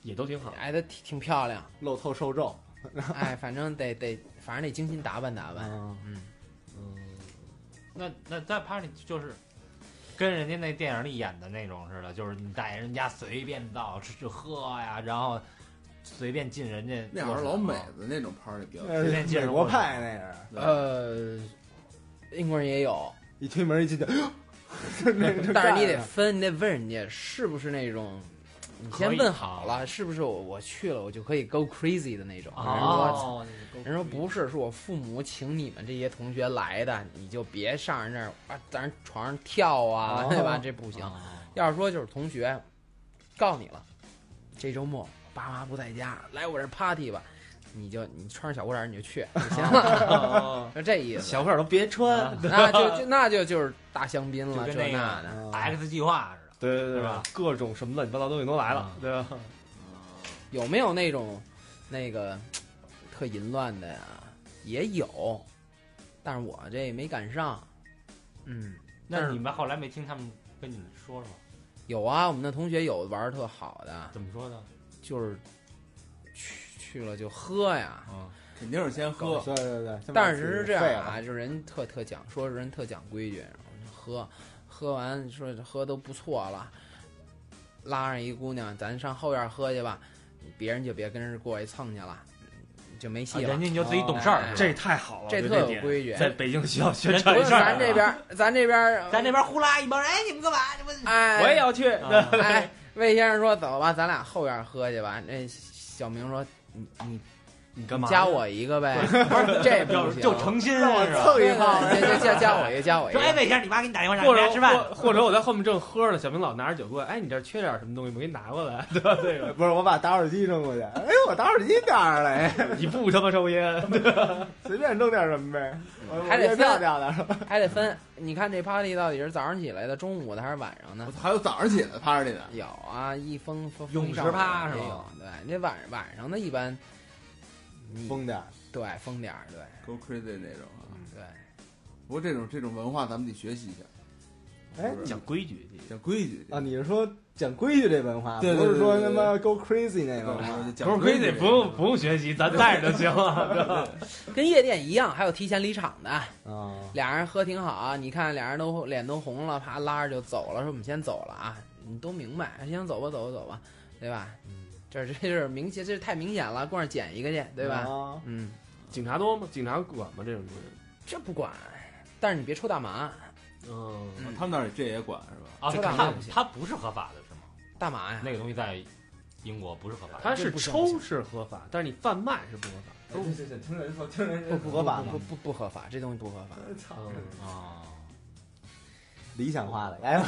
也都挺好。哎，的挺挺漂亮，露透受皱 哎，反正得得，反正得精心打扮打扮，啊！嗯，嗯，那那在 party 就是跟人家那电影里演的那种似的，就是你带人家随便到吃吃喝呀，然后随便进人家那会儿老美的那种 party 比较多。随便进美国派那是，呃，英国人也有，一推门一进去，但是你得分，你得问人家是不是那种，你先问好了，是不是我我去了我就可以 go crazy 的那种。人说哦，人说不是，是我父母请你们这些同学来的，你就别上人那儿啊，在人床上跳啊，哦 对吧？这不行。哦要是说就是同学，告诉你了，这周末爸妈不在家，来我这儿 party 吧，你就你穿上小裤衩你就去就行了，就这意思。小裤衩都别穿。那就就那就就是大香槟了，这就那的。啊 X 计划。对对对吧？各种什么乱七八糟东西都来了，嗯对吧？有没有那种那个特淫乱的呀？也有，但是我这没赶上。嗯，那你们后来没听他们跟你们说说有啊，我们的同学有玩儿特好的，怎么说的？就是去去了就喝呀。嗯肯定是先喝，对对对，但是是这样啊，就是人特特讲，说是人特讲规矩，然后就喝，喝完说喝都不错了，拉上一姑娘，咱上后院喝去吧，别人就别跟人过去蹭去了，就没戏了。啊人家你就自己懂事儿哎，这太好了，这特有规矩。在北京需要宣人不是传一下。咱这边，咱这边，咱这边呼啦一帮人，哎，你们干嘛？你们哎，我也要去。啊哎，魏先生说走吧，咱俩后院喝去吧。那小明说你你你干嘛？加我一个呗，不是这不就行，就诚心让我是吧？蹭一对炮，对对加加我一个，加我一说哎，个。魏先生，你妈给你打电话让或者你来吃饭。或或者我在后面正喝着，小明老拿着酒过来，哎，你这缺点什么东西，我给你拿过来，对吧？这个不是我把打火机扔过去，哎，我打火机哪儿来？你不他妈抽烟，随便扔点什么呗，还得我掉分掉的？还得分，你看这 party 到底是早上起来的、中午的还是晚上呢我？操还有早上起来 party 的，有啊，一封封泳池趴是吧对，那晚晚上的一般，你疯点儿，对疯点儿，对。Go crazy 那种啊。对，不过这种这种文化咱们得学习一下。哎讲规矩，讲规矩。啊，你是说讲规矩这文化，对对不是说他妈 go crazy 那个？不是规矩，不用不用学习，咱带着就行了。跟夜店一样，还有提前离场的，啊，俩人喝挺好，你看俩人都脸都红了，啪拉着就走了，说我们先走了啊，你都明白，行走吧走吧走吧，对吧？这这是明显，这是 太明显了，过那儿捡一个去，对吧？啊嗯，警察多吗？警察管吗？这种东西？这不管，但是你别抽大麻，嗯，嗯他们那儿这也管是吧？啊，这它它肯定不行它不是合法的是吗？大麻呀，那个东西在英国不是合法的。他是抽是合法，但是你贩卖是不合法。行行行，听人说，听人不不合法不？不不合法，这东西不合法。操，嗯，啊，理想化的，哎，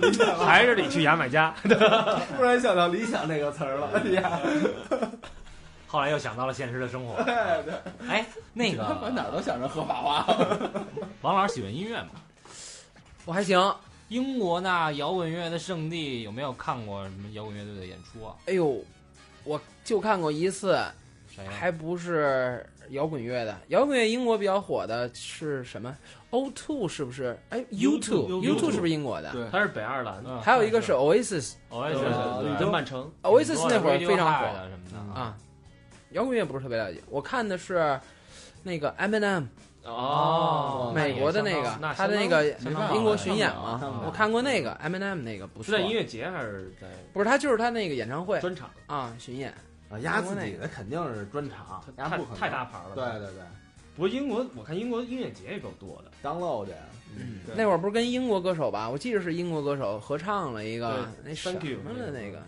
理想化，还是得去牙买加。突然想到理想这个词儿了，哎呀，后来又想到了现实的生活。哎，那个我哪都想着合法化。王老师喜欢音乐吗？我还行，英国那摇滚乐的圣地有没有看过什么摇滚乐队的演出啊？哎呦，我就看过一次？还不是摇滚乐的。摇滚乐英国比较火的是什么？O two 是不是？哎，U two，U two 是不是英国的？对它是北爱尔兰的，嗯还有一个是对对跟曼城。那会儿非常火的什么的。啊。摇滚乐不是特别了解，我看的是那个 Eminem，哦，美国的那个他的那个英国巡演嘛我看过那个 Eminem 那个不错是在。音乐节还是在不是他就是他那个演唱会专场？啊巡演，啊，压自己的肯定是专场，压太不可能太大牌了。对对对不过英国，我看英国音乐节也够多的。，download 的，嗯那会儿不是跟英国歌手吧？我记得是英国歌手合唱了一个那什 Thank you 么的那个，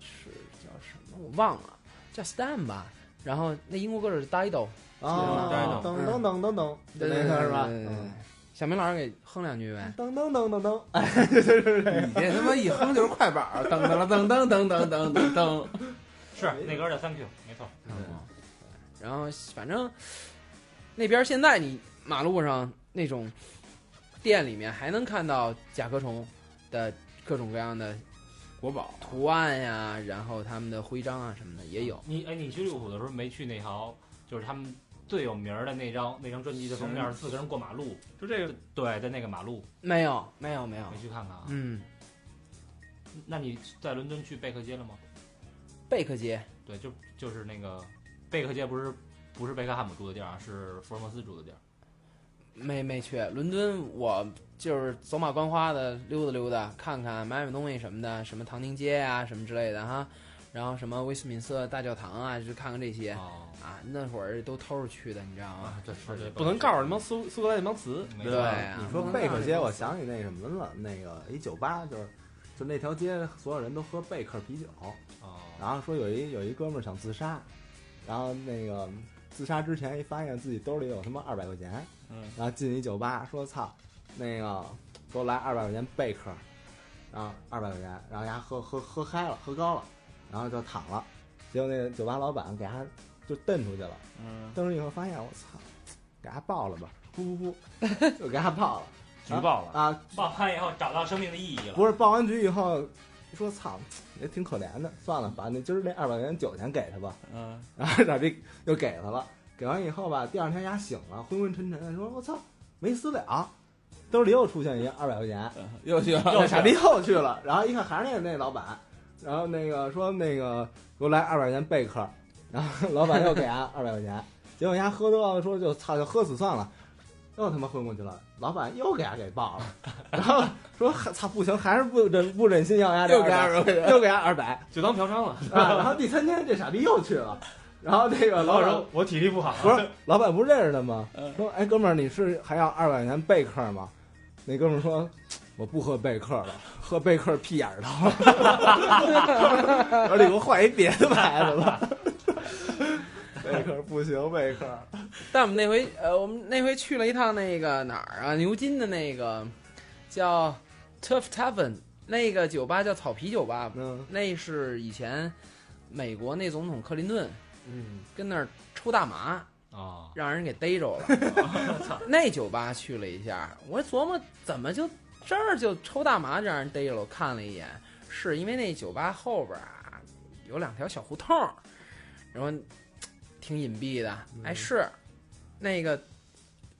是叫什么我忘了，叫 Stan 吧。然后那英国歌手是 Dido，啊，噔噔噔噔噔，对那个是吧？对对对嗯小明老师给哼两句呗。噔噔噔噔噔，哎，你这他妈一哼就是快板噔噔噔噔噔噔噔噔。是那歌叫 Thank You，没错。然后反正那边现在你马路上那种店里面还能看到甲壳虫的各种各样的国宝图案呀，然后他们的徽章啊什么的也有。你哎，你去利物浦的时候没去那条，就是他们最有名儿的那张那张专辑的封面，四个人过马路，就这个对，在那个马路，没有，没有，没有没。去看看啊？嗯，那你在伦敦去贝克街了吗？贝克街对，就就是那个贝克街，不是不是贝克汉姆住的地儿啊，是福尔摩斯住的地儿。没没去。伦敦我就是走马观花的溜达溜达，看看买买东西什么的，什么唐宁街啊什么之类的哈。然后什么威斯敏斯特大教堂啊，就看看这些哦，啊。那会儿都偷着去的，你知道吗？啊，这是这不能告诉那帮苏苏格兰那帮词，对啊，你说贝克街，我想起那什么了，那个一酒吧，就是就那条街所有人都喝贝克啤酒，哦，然后说有一有一哥们儿想自杀，然后那个自杀之前一发现自己兜里有他妈二百块钱，嗯，然后进一酒吧说操，那个给我来二百块钱贝壳，然后二百块钱，然后人家喝喝喝嗨了，喝高了，然后就躺了，结果那个酒吧老板给他就蹬出去了，嗯，蹬出去以后发现我操，给他报了吧，呼呼呼，就给他报了举报了。啊，报完以后找到生命的意义了。不是报完局以后说操，也挺可怜的，算了，把那今儿那二百块钱酒钱给他吧。嗯，然后傻逼又给他了，给完以后吧，第二天丫醒了，昏昏沉沉的，说我操，没死了，兜里又出现一二百块钱，又去了，那傻逼又去了，然后一看还是那那老板，然后那个说那个给我来二百块钱贝壳，然后 老板又给他二百块钱，结果丫喝多了，说就操就喝死算了。又他妈昏过去了，老板又给他给报了，然后说操不行，还是不忍不忍心要丫这又给200二百。又给他二百就当嫖娼了。啊，然后第三天这傻逼又去了，然后这个老板说：“我体力不好。”不是，老板不是认识他吗嗯？说，哎，哥们儿，你是还要二百块钱贝克吗？那哥们儿说，我不喝贝克了，喝贝克屁眼儿疼。我说你给我换一别的牌子吧。贝克不行，贝克。但我们那回，呃，我们那回去了一趟那个哪儿啊？牛津的那个叫 Turf Tavern，那个酒吧叫草皮酒吧，嗯那是以前美国那总统克林顿嗯，跟那儿抽大麻，啊，让人给逮着了。那酒吧去了一下，我琢磨怎么就这儿就抽大麻就让人逮着了。我看了一眼，是因为那酒吧后边啊有两条小胡同，然后挺隐蔽的。哎，是那个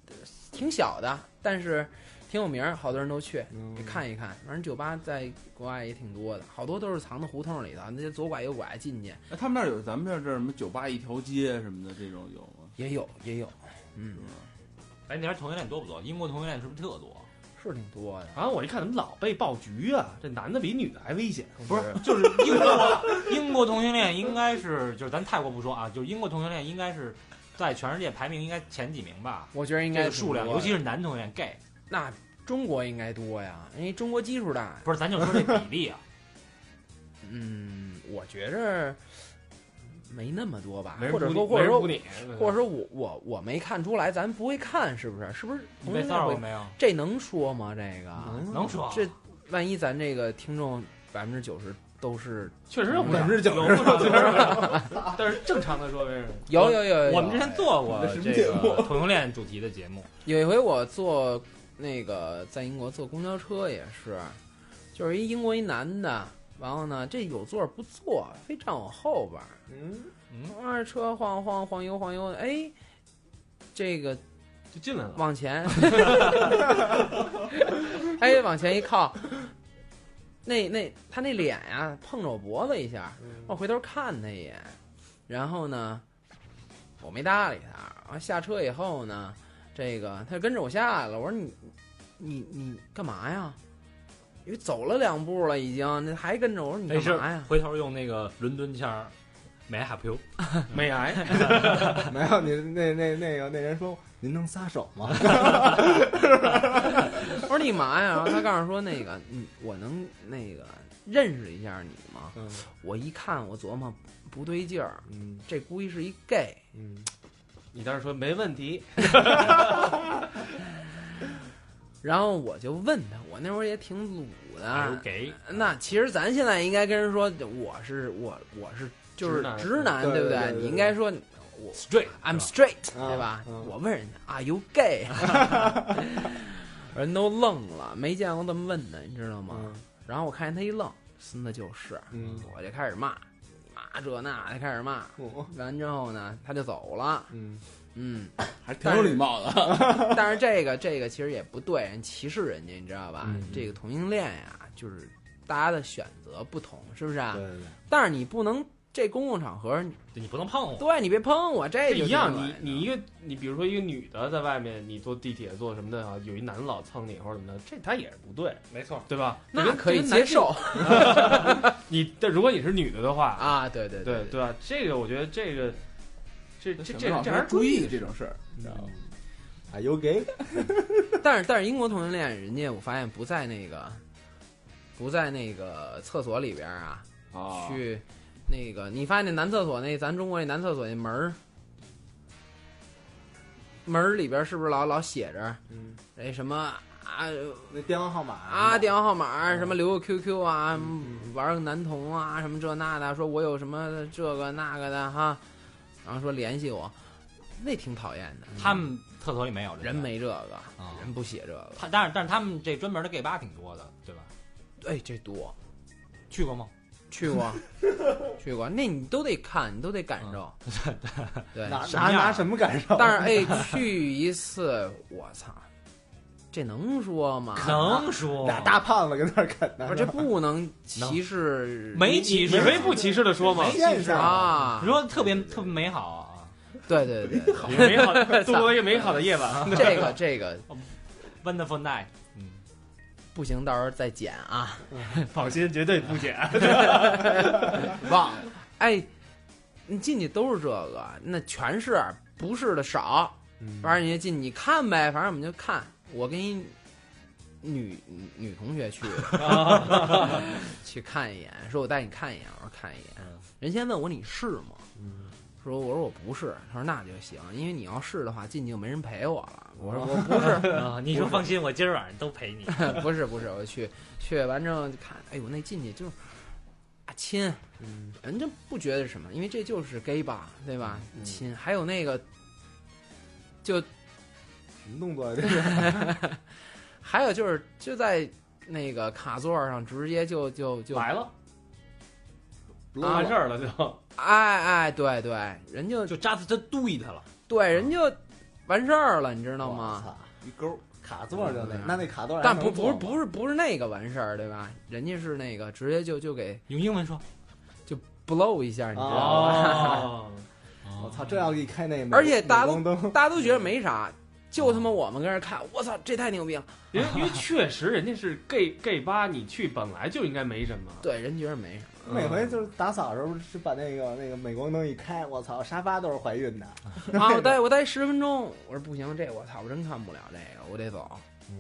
呃挺小的，但是挺有名儿，好多人都去。看一看，反正酒吧在国外也挺多的，好多都是藏在胡同里头，那些左拐右拐进去哎，他们那儿有咱们这儿这什么酒吧一条街什么的这种有吗？也有也有，嗯，哎，那边同性恋多不多？英国同性恋是不是特多？是挺多的。然后我一看怎么老被爆菊啊，这男的比女的还危险，不是，就是英国 英国同性恋应该是，就是咱泰国不说啊，就是英国同性恋应该是在全世界排名应该前几名吧？我觉得应这该个数量，尤其是男同性恋 gay，那中国应该多呀，因为中国基数大。不是，咱就说这比例啊，嗯，我觉着没那么多吧，没或者说或者说或者说我我我没看出来，咱不会看是不是？是不是你被同性恋会？骚扰过没有？这能说吗？这个能说这万一咱这个听众百分之九十都是 确实有百分之九有不少就是，但是正常的说为什么？有有有有我们之前做过这什么节目个同性恋主题的节目，有一回我坐那个在英国坐公交车也是，就是一英国一男的，然后呢这有座不坐，非站我后边儿，嗯，嗯，二车晃晃晃悠晃悠的，哎，这个就进来了。往前，哎往前一靠，那那他那脸呀碰着我脖子一下，我回头看他一眼，然后呢，我没搭理他。然后下车以后呢，这个他就跟着我下来了。我说你你你干嘛呀？因为走了两步了已经，那还跟着我说你没事干嘛呀？回头用那个伦敦腔儿，May I help you？美癌，没有你那那那个那人说您能撒手吗？我说你嘛呀？然后他告诉我说那个，嗯，我能那个认识一下你吗？嗯我一看，我琢磨不对劲儿，嗯这估计是一 gay。嗯，你当时说没问题，然后我就问他，我那会儿也挺鲁哎的。给那其实咱现在应该跟人说，我是我我是就是直男直男，对不对对对你应该说我 straight I'm straight，啊对吧？嗯我问人家 Are you gay？人都愣了，没见过这么问的，你知道吗？嗯然后我看见他一愣，那就是，嗯我就开始骂，骂这那，就开始骂。哦完之后呢，他就走了。嗯嗯，还挺有礼貌的。但是这个这个其实也不对，人歧视人家，你知道吧？嗯这个同性恋呀，就是大家的选择不同，是不是啊？对对对，但是你不能这公共场合，你不能碰我。对你别碰我，这就一样。你你一个你比如说一个女的在外面，你坐地铁坐什么的啊，有一男的老蹭你或者怎么的，这他也是不对，没错，对吧？那可以接。受 你但如果你是女的的话，啊，对对对对吧？这个我觉得这个这这这这还是注意这种事儿，你知道吗？啊有给 但是但是英国同性恋，人家我发现不在那个不在那个厕所里边啊，啊，去那个你发现那男厕所那咱中国那男厕所那门儿门儿里边是不是老老写着嗯那什么啊那电话号码啊电话号码什么留个 QQ 啊，嗯玩个男童啊什么这那的，说我有什么这个那个的哈，然后说联系我，那挺讨厌的，他们厕所里没有人没这个，啊。人不写这个，他但是但是他们这专门的 gay 吧挺多的，对吧？哎这多。去过吗？去过，去过，那你都得看，你都得感受，对。拿什么样拿拿什么感受？但是哎，去一次，我操，这能说吗？能说俩大胖子跟那儿啃呢，不是这不能歧视，没歧视你没不歧视的说吗？现实啊你！说特别特别美好啊，对对对美好，度过一个 美好的夜晚啊！这个这个 wonderful night，嗯，不行，到时候再剪啊。放心，绝对不剪。忘了，哎，你进去都是这个，那全是不是的少，嗯反正人家进你看呗，反正我们就看。我跟一女女同学去的，去看一眼，说我带你看一眼，我说看一眼。人先问我你是吗？嗯说我说我不是，他说那就行，因为你要是的话，进去就没人陪我了。我说我不是，啊，你就放心，我今儿晚上都陪你。不是不是，我去去完之后就看，哎呦那进去就是啊亲，嗯人家不觉得什么，因为这就是 gay 吧，对吧？嗯亲，还有那个就什么动作？这是 还有就是就在那个卡座上直接就就就来了，搂完事儿了就。哎哎对对，人就就扎他他对他了，对人就完事儿了，你知道吗？一勾，卡座就那嗯，那那卡座，但不不是不是不是那个完事儿，对吧？人家是那个直接就就给用英文说，就 blow 一下，你知道吗？哦，我操，这要一开那，而且大家都大家都觉得没啥，就他妈我们跟这儿看，我操，这太牛逼了。因为因为确实人家是 gay gay 吧，你去本来就应该没什么。对，人觉得没什么。每回就是打扫的时候，是把那个那个镁光灯一开，我操，沙发都是怀孕的。啊，我待我待十分钟，我说不行，这我操，我真看不了这个，我得走。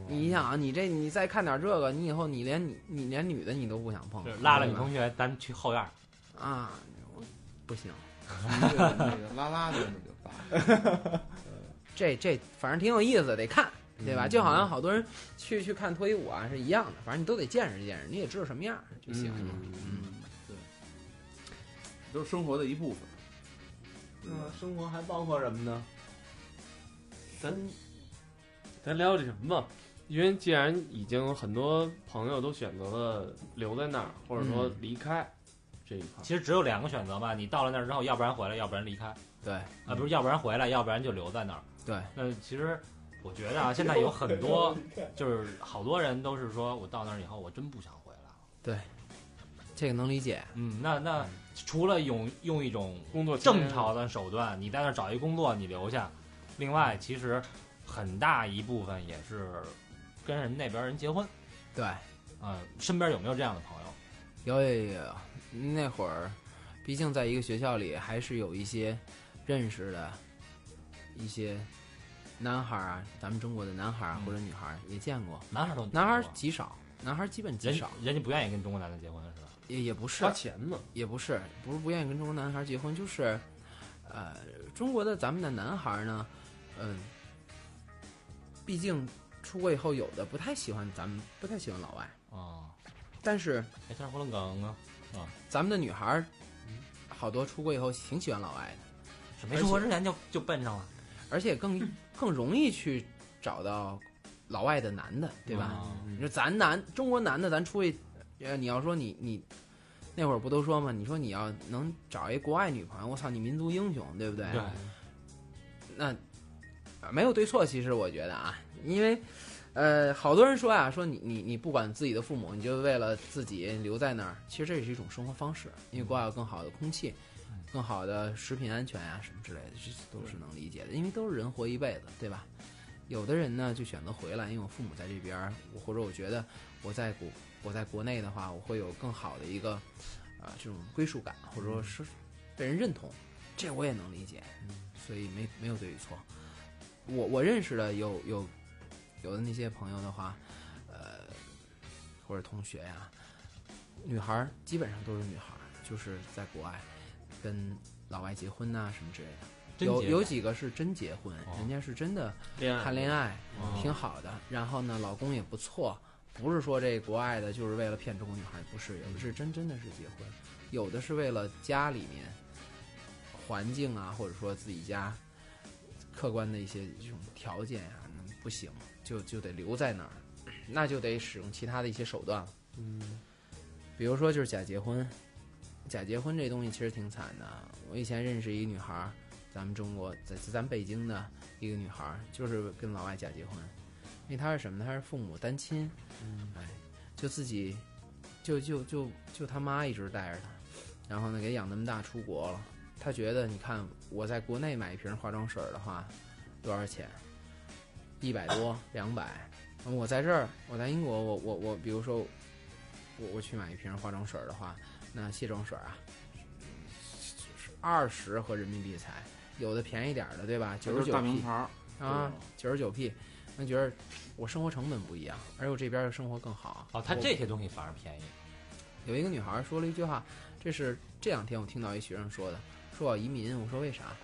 你想啊，你这你再看点这个，你以后你连你你连女的你都不想碰就，拉着女同学，咱去后院。啊，我不行。那个那个拉拉的那就发，这这反正挺有意思，得看，对吧？嗯就好像好多人去去看脱衣舞啊是一样的，反正你都得见识见识，你也知道什么样就行了。嗯，对，都是生活的一部分。嗯，生活还包括什么呢？咱咱聊这什么吧？因为既然已经很多朋友都选择了留在那儿，或者说离开这一块儿，其实只有两个选择吧，你到了那儿之后，要不然回来，要不然离开。对啊，不是，要不然回来，要不然就留在那儿。对，那其实我觉得啊，现在有很多，就是好多人都是说我到那儿以后，我真不想回来了。对这个能理解。嗯，那那除了用用一种工作正常的手段，你在那儿找一工作，你留下。另外，其实很大一部分也是跟人那边人结婚。对，嗯，身边有没有这样的朋友？有有有有，那会儿，毕竟在一个学校里，还是有一些认识的一些男孩儿啊，咱们中国的男孩儿啊嗯或者女孩儿也见过，男孩都男孩儿极少，男孩儿基本极少，人家不愿意跟中国男的结婚是吧？也也不是花，钱嘛，也不是，不是不愿意跟中国男孩儿结婚，就是，呃，中国的咱们的男孩儿呢，嗯，毕竟出国以后，有的不太喜欢咱们，不太喜欢老外，啊，但是哎，这是囫囵梗啊，咱们的女孩儿，好多出国以后挺喜欢老外的。没出国之前就就奔上了，而且更 更容易去找到老外的男的，对吧？啊你说咱男中国男的，咱出去，呃，你要说你你那会儿不都说吗？你说你要能找一国外女朋友，我操，你民族英雄，对不对？对，那啊没有对错，其实我觉得啊，因为呃，好多人说啊，说你你你不管自己的父母，你就为了自己留在那儿，其实这也是一种生活方式，因为国外有更好的空气。更好的食品安全呀、什么之类的，这都是能理解的，因为都是人活一辈子，对吧？有的人呢就选择回来，因为我父母在这边或者我觉得我在国我在国内的话，我会有更好的一个啊、这种归属感，或者说是被人认同，这我也能理解，所以没没有对与错。我我认识的有有有的那些朋友的话，呃，或者同学呀，女孩儿基本上都是女孩儿，就是在国外跟老外结婚呐、什么之类的。有有几个是真结婚，哦。人家是真的谈恋爱，哦。挺好的。然后呢，老公也不错，不是说这国外的就是为了骗中国女孩，不是，有的是真真的是结婚，有的是为了家里面环境啊，或者说自己家客观的一些这种条件啊，那不行，就就得留在那儿，那就得使用其他的一些手段了。嗯，比如说就是假结婚，假结婚这东西其实挺惨的。我以前认识一个女孩儿，咱们中国在咱北京的一个女孩儿，就是跟老外假结婚，因为她是什么呢？她是父母单亲，哎，就自己就就就就他妈一直带着她，然后呢给养那么大出国了。她觉得你看我在国内买一瓶化妆水儿的话多少钱？一百多两百。我在这儿，我在英国，我我我，比如说我我去买一瓶化妆水的话，那卸妆水儿啊，二十和人民币才，有的便宜点儿的，对吧？九十九大名 P 牌儿啊，九十九 P，那觉得我生活成本不一样，而且我这边儿的生活更好。哦，他这些东西反而便宜。有一个女孩说了一句话，这是这两天我听到一学生说的，说我移民，我说为啥？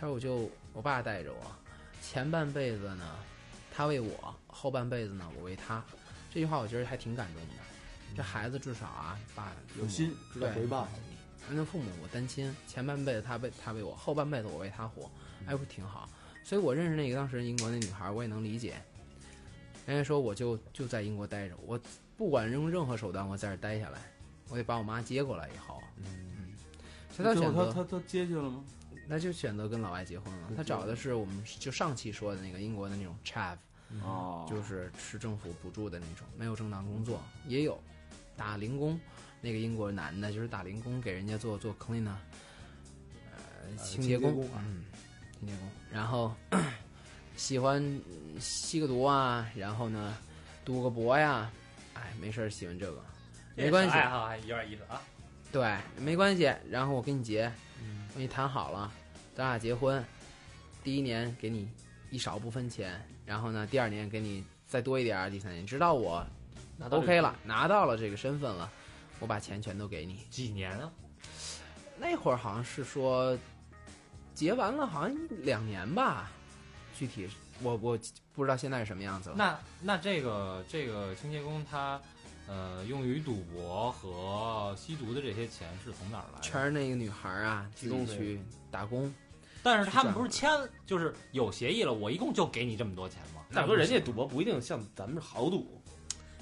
他说我就我爸带着我，前半辈子呢，他为我，后半辈子呢，我为他。这句话我觉得还挺感动的。这孩子至少啊，爸有心，知道回报。那父母我单亲，前半辈子他为他为我，后半辈子我为他活，哎，不挺好？所以我认识那个当时英国那女孩，我也能理解。人家说我就就在英国待着，我不管用任何手段，我在这儿待下来，我得把我妈接过来以后，嗯，所以他选择他他他接去了吗？那就选择跟老外结婚了。他找的是我们就上期说的那个英国的那种 chav，哦，就是吃政府补助的那种，没有正当工作，也有打零工。那个英国男的就是打零工给人家做做 cleaner，呃，清洁工嗯，清洁工。然后 喜欢嗯吸个毒啊，然后呢，赌个博呀，哎，没事儿喜欢这个，没关系，爱好还有点意思啊。对，没关系。然后我跟你结，嗯我跟你谈好了，咱俩结婚，第一年给你一少部分钱，然后呢，第二年给你再多一点儿，第三年直到我 OK 了，拿到了这个身份了，我把钱全都给你。几年啊？那会儿好像是说结完了，好像一两年吧，具体我我不知道现在是什么样子了。那那这个这个清洁工他呃用于赌博和吸毒的这些钱是从哪儿来的？全是那个女孩儿啊，自己去打工。但是他们不是签就是有协议了，我一共就给你这么多钱吗？大哥，人家赌博不一定像咱们豪赌，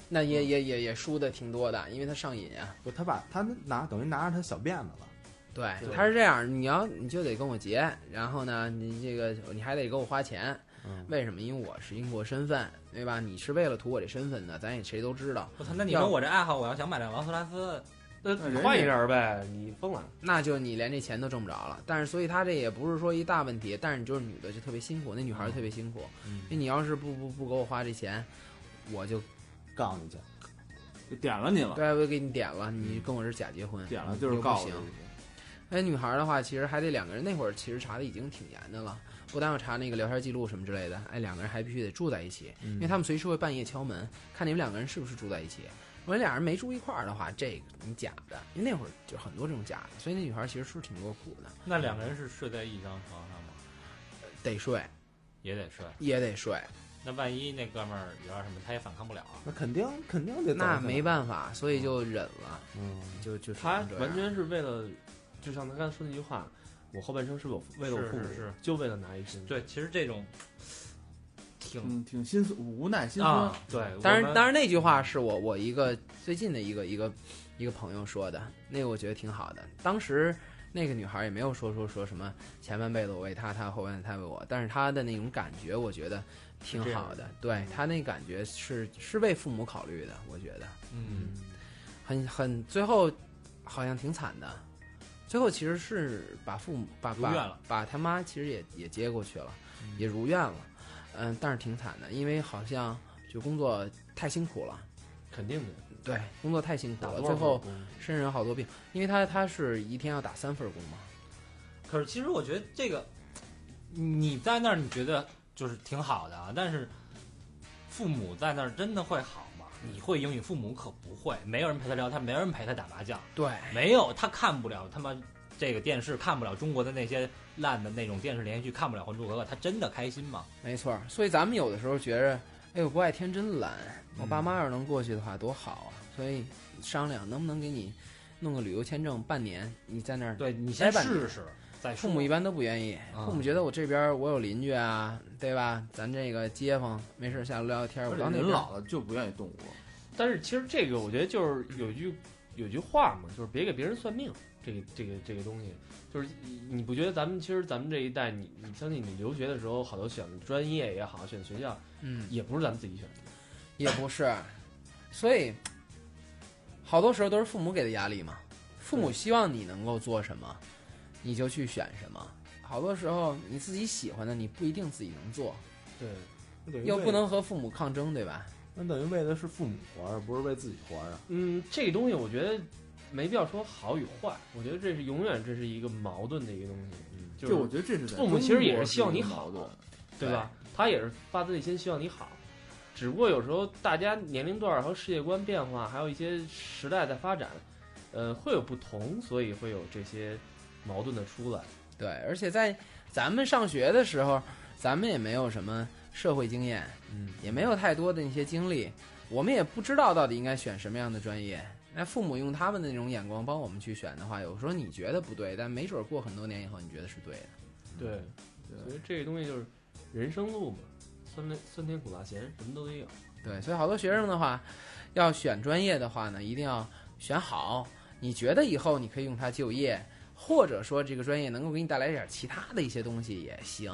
那也也也也输的挺多的，因为他上瘾啊。不，他把他拿等于拿着他小辫子了，对，对他是这样，你要你就得跟我结，然后呢，你这个你还得给我花钱，嗯，为什么？因为我是英国身份，对吧？你是为了图我这身份的，咱也谁都知道。我操，那你说我这爱好，我要想买辆劳斯莱斯，那那换一家人呗，你疯了。那就你连这钱都挣不着了。但是，所以他这也不是说一大问题，但是你就是女的就特别辛苦，那女孩儿特别辛苦。嗯因为你要是不不不给我花这钱，我就告你去，就点了你了，对，我就给你点了，你跟我是假结婚，点了就是又不行告。哎，女孩儿的话，其实还得两个人。那会儿其实查的已经挺严的了，不但要查那个聊天记录什么之类的，哎，两个人还必须得住在一起，因为他们随时会半夜敲门，看你们两个人是不是住在一起。如果俩人没住一块儿的话，这个你假的，因为那会儿就很多这种假的，所以那女孩儿其实是挺多苦的，那两个人是睡在一张床上吗？得睡也得睡。也得睡，那万一那哥们儿有点什么，他也反抗不了啊。那肯定肯定得走那没办法，所以就忍了，嗯，就就只他能这样完全是为了，就像他刚才说那句话，我后半生是我为了我父母，是是是就为了拿一身。对，其实这种挺挺挺心酸，无奈心酸啊。，对，当然，当然那句话是我我一个最近的一个一个一个朋友说的，那个我觉得挺好的。当时那个女孩也没有说说说什么前半辈子我为她，她后半辈子她为我，但是她的那种感觉，我觉得挺好的。对她那感觉是是为父母考虑的，我觉得嗯，很很最后好像挺惨的。最后其实是把父母把把把他妈其实也也接过去了，嗯也如愿了，嗯，但是挺惨的，因为好像就工作太辛苦了。肯定的，对，工作太辛苦了，最后身上有好多病，因为他他是一天要打三份工嘛。可是其实我觉得这个你在那儿你觉得就是挺好的啊，但是父母在那儿真的会好吗？你会英语，父母可不会，没有人陪他聊天，没有人陪他打麻将，对，没有他看不了他妈这个电视，看不了中国的那些烂的那种电视连续剧，看不了《还珠格格》，他真的开心吗？没错儿。所以咱们有的时候觉着，哎呦，国外天真蓝，我嗯爸妈要是能过去的话多好啊。所以商量能不能给你弄个旅游签证，半年你在那儿。对你先试试再说。父母一般都不愿意，啊父母觉得我这边我有邻居啊，对吧？咱这个街坊没事下楼聊聊天，我而且人老了就不愿意动我。但是其实这个我觉得就是有句有句话嘛，就是别给别人算命，这个这个这个东西，就是你你不觉得咱们其实咱们这一代，你你相信你留学的时候，好多选专业也好，选学校嗯，也不是咱们自己选的。也不是，所以好多时候都是父母给的压力嘛。父母希望你能够做什么，你就去选什么。好多时候你自己喜欢的，你不一定自己能做，对，又不能和父母抗争，对吧？那等于为的是父母活着，不是为自己活着。嗯，这个东西我觉得没必要说好与坏，我觉得这是永远这是一个矛盾的一个东西，嗯，就是我觉得这是父母其实也是希望你好一个矛盾。对吧？他也是发自内心希望你好，只不过有时候大家年龄段儿和世界观变化，还有一些时代在发展，呃，会有不同，所以会有这些矛盾的出来。对，而且在咱们上学的时候，咱们也没有什么社会经验，嗯，也没有太多的那些经历，我们也不知道到底应该选什么样的专业。那父母用他们的那种眼光帮我们去选的话，有时候你觉得不对，但没准儿过很多年以后，你觉得是对的。对，所以这个东西就是人生路嘛，酸甜酸甜苦辣咸，什么都得有。对，所以好多学生的话，要选专业的话呢，一定要选好。你觉得以后你可以用它就业，或者说这个专业能够给你带来点其他的一些东西也行，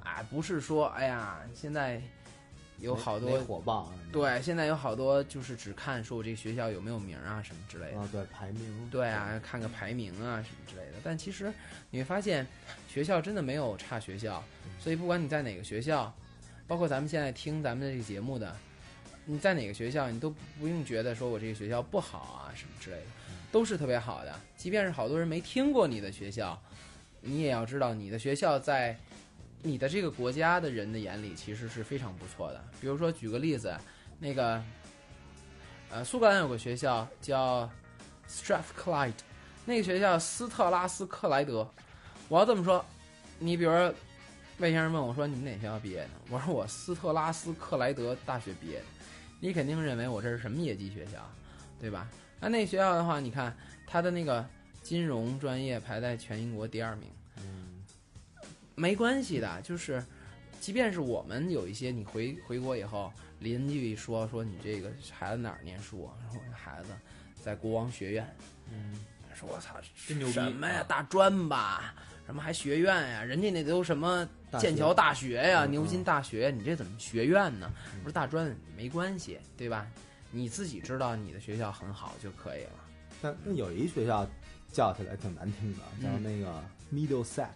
啊，不是说哎呀，现在有好多火爆，对，现在有好多就是只看说我这个学校有没有名啊什么之类的。啊，对排名，对啊，看个排名啊什么之类的。但其实你会发现，学校真的没有差学校，所以不管你在哪个学校，包括咱们现在听咱们这个节目的，你在哪个学校，你都不用觉得说我这个学校不好啊什么之类的，都是特别好的。即便是好多人没听过你的学校，你也要知道你的学校在你的这个国家的人的眼里其实是非常不错的。比如说举个例子，那个呃，苏格兰有个学校叫 Strathclyde。那个学校斯特拉斯克莱德，我要这么说，你比如说魏先生问我说你们哪学校毕业的？我说我斯特拉斯克莱德大学毕业的，你肯定认为我这是什么野鸡学校，对吧？那那学校的话，你看它的那个金融专业排在全英国第二名，没关系的，就是即便是我们有一些你回回国以后，邻居一说说你这个孩子哪儿念书啊？说我孩子在国王学院，嗯，说我操，真牛逼什么呀，啊大专吧，什么还学院呀？人家那都什么剑桥大学呀、嗯牛津大学，你这怎么学院呢？不是大专没关系，对吧？你自己知道你的学校很好就可以了。但那有一学校叫起来挺难听的，叫嗯那个 Middlesex，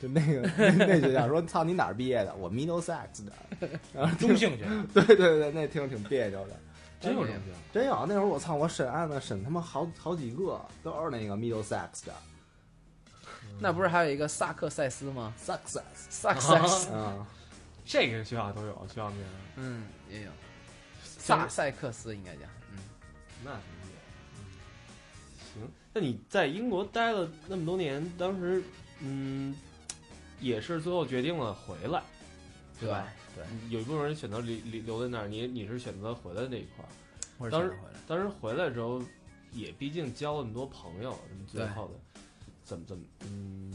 就那个那那学校说操你哪儿毕业的？我 Middlesex 的，然后中性学，对对对，那听着挺别扭的。真有这种学校？真有，那会儿我操，我审案子审他妈好好几个，都是那个 Middlesex 的那不是还有一个萨克塞斯吗？success，萨克塞斯，嗯，这个学校都有学校名，嗯，也有萨塞克斯应该讲，嗯，那什么行，那你在英国待了那么多年，当时嗯，也是最后决定了回来，对吧？对，有一部分人选择留留留在那儿，你你是选择回来那一块儿。当时回来。当时回来之后，也毕竟交了那么多朋友，什么最后的怎么怎么嗯，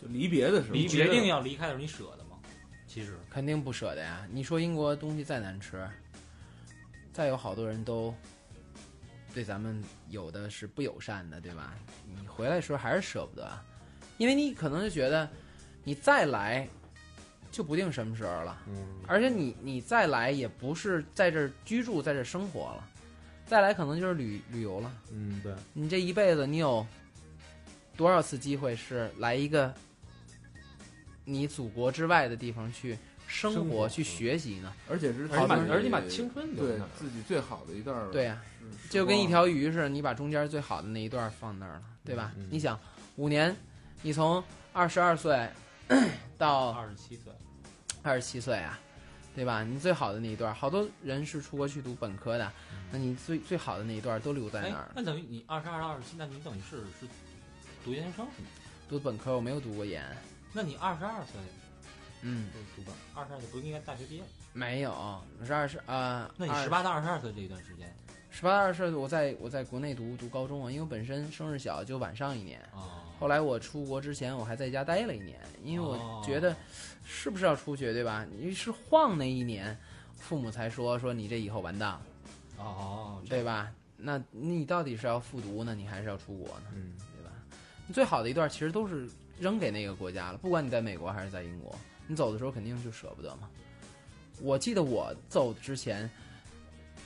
就离别的时候，离别你决定要离开的时候，你舍得吗？其实，肯定不舍得呀！你说英国东西再难吃，再有好多人都对咱们有的是不友善的，对吧？你回来的时候还是舍不得，因为你可能就觉得你再来就不定什么时候了，嗯，而且你你再来也不是在这儿居住，在这儿生活了，再来可能就是旅旅游了。嗯，对，你这一辈子你有多少次机会是来一个你祖国之外的地方去生生活活、去学习呢？而且是而且把自己而且你把青春对，自己最好的一段儿对呀、时就跟一条鱼似的，你把中间最好的那一段放那儿了，对吧？嗯你想，五年，你从二十二岁 到二十七岁，二十七岁啊，对吧？你最好的那一段，好多人是出国去读本科的，那你最最好的那一段都留在哎那儿。那等于你二十二到二十七，那你等于是是读研究生是吗？读本科我没有读过研，那你二十二岁嗯，就读本，二十二岁不应该大学毕业？没有，我是二十啊，那你十八到二十二岁这一段时间，十八到二十岁，我在我在国内读读高中啊，因为我本身生日小，就晚上一年。哦，后来我出国之前，我还在家待了一年，因为我哦觉得是不是要出去，对吧？你是晃那一年，父母才说说你这以后完蛋了，哦，对吧？那你到底是要复读呢，你还是要出国呢，嗯，对吧？你最好的一段其实都是扔给那个国家了，不管你在美国还是在英国，你走的时候肯定就舍不得嘛。我记得我走之前，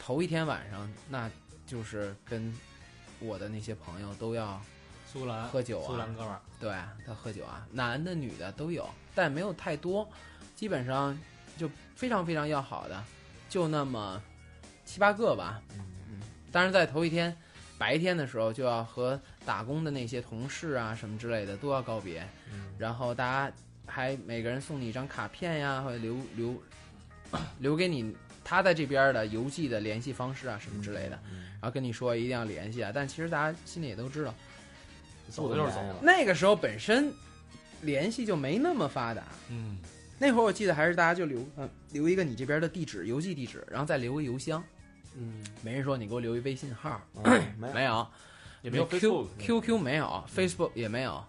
头一天晚上，那就是跟我的那些朋友都要苏兰喝酒啊苏兰哥们儿，对，他喝酒啊，男的女的都有，但没有太多，基本上就非常非常要好的，就那么七八个吧。嗯，当然在头一天白天的时候，就要和打工的那些同事啊什么之类的都要告别，然后大家还每个人送你一张卡片呀，或者留留 留给你他在这边的邮寄的联系方式啊什么之类的，然后跟你说一定要联系啊。但其实大家心里也都知道。走的就是走了。那个时候本身联系就没那么发达。嗯，那会儿我记得还是大家就留呃留一个你这边的地址，邮寄地址，然后再留个邮箱。嗯，没人说你给我留一微信号，嗯没有，也没有 Q Facebook QQ 没有，Facebook 也没有。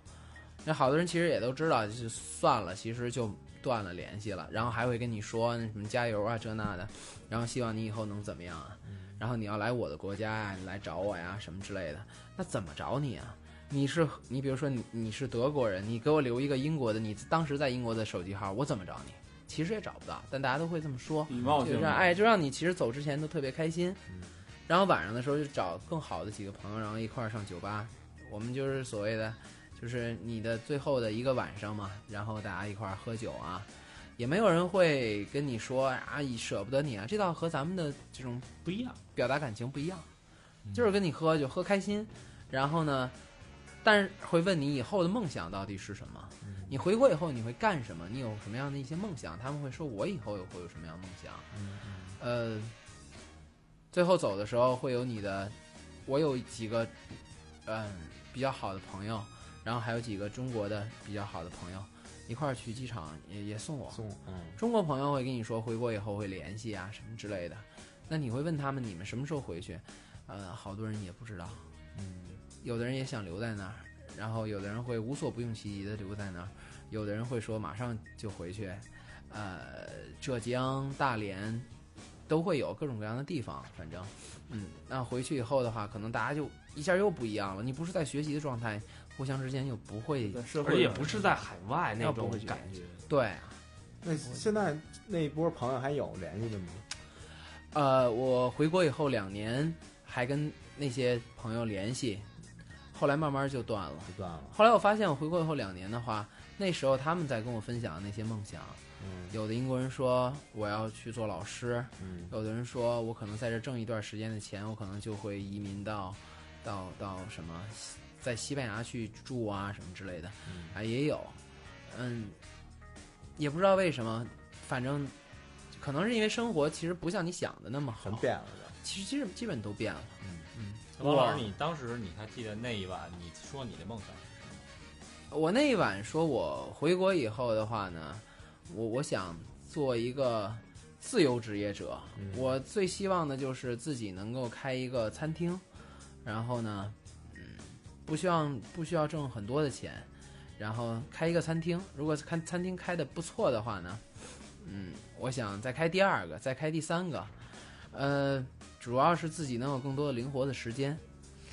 那好多人其实也都知道，就算了，其实就断了联系了。然后还会跟你说那什么加油啊这那的，然后希望你以后能怎么样啊，然后你要来我的国家呀、你来找我呀什么之类的。那怎么找你啊？你是你比如说你你是德国人，你给我留一个英国的，你当时在英国的手机号，我怎么找你？其实也找不到，但大家都会这么说，礼貌性，就让哎，就让你其实走之前都特别开心嗯。然后晚上的时候就找更好的几个朋友，然后一块儿上酒吧。我们就是所谓的，就是你的最后的一个晚上嘛，然后大家一块儿喝酒啊，也没有人会跟你说啊，舍不得你啊，这倒和咱们的这种不一样。表达感情不一样，就是跟你喝就喝开心，然后呢，但是会问你以后的梦想到底是什么？你回国以后你会干什么？你有什么样的一些梦想？他们会说我以后有会有什么样的梦想？呃，最后走的时候会有你的，我有几个嗯比较好的朋友，然后还有几个中国的比较好的朋友一块儿去机场也也送我。送嗯中国朋友会跟你说回国以后会联系啊什么之类的，那你会问他们你们什么时候回去？呃，好多人也不知道，嗯有的人也想留在那儿，然后有的人会无所不用其极的留在那儿，有的人会说马上就回去，呃，浙江、大连都会有各种各样的地方，反正，嗯，那回去以后的话，可能大家就一下又不一样了，你不是在学习的状态，互相之间又不会，社会上而且不是在海外那种感觉，对啊，那现在那一波朋友还有联系的吗？呃，我回国以后两年还跟那些朋友联系，后来慢慢就断了。就断了。后来我发现，我回国以后两年的话，那时候他们在跟我分享那些梦想。嗯有的英国人说我要去做老师，嗯有的人说我可能在这挣一段时间的钱，我可能就会移民到，到到什么，在西班牙去住啊什么之类的，啊也有，嗯，也不知道为什么，反正可能是因为生活其实不像你想的那么好全，变了的。其实基本基本都变了。王老师，你当时你还记得那一晚你说你的梦想是什么？我那一晚说，我回国以后的话呢，我我想做一个自由职业者。嗯我最希望的就是自己能够开一个餐厅，然后呢，嗯，不需要不需要挣很多的钱，然后开一个餐厅。如果看餐厅开的不错的话呢，嗯，我想再开第二个，再开第三个，呃，主要是自己能有更多的灵活的时间。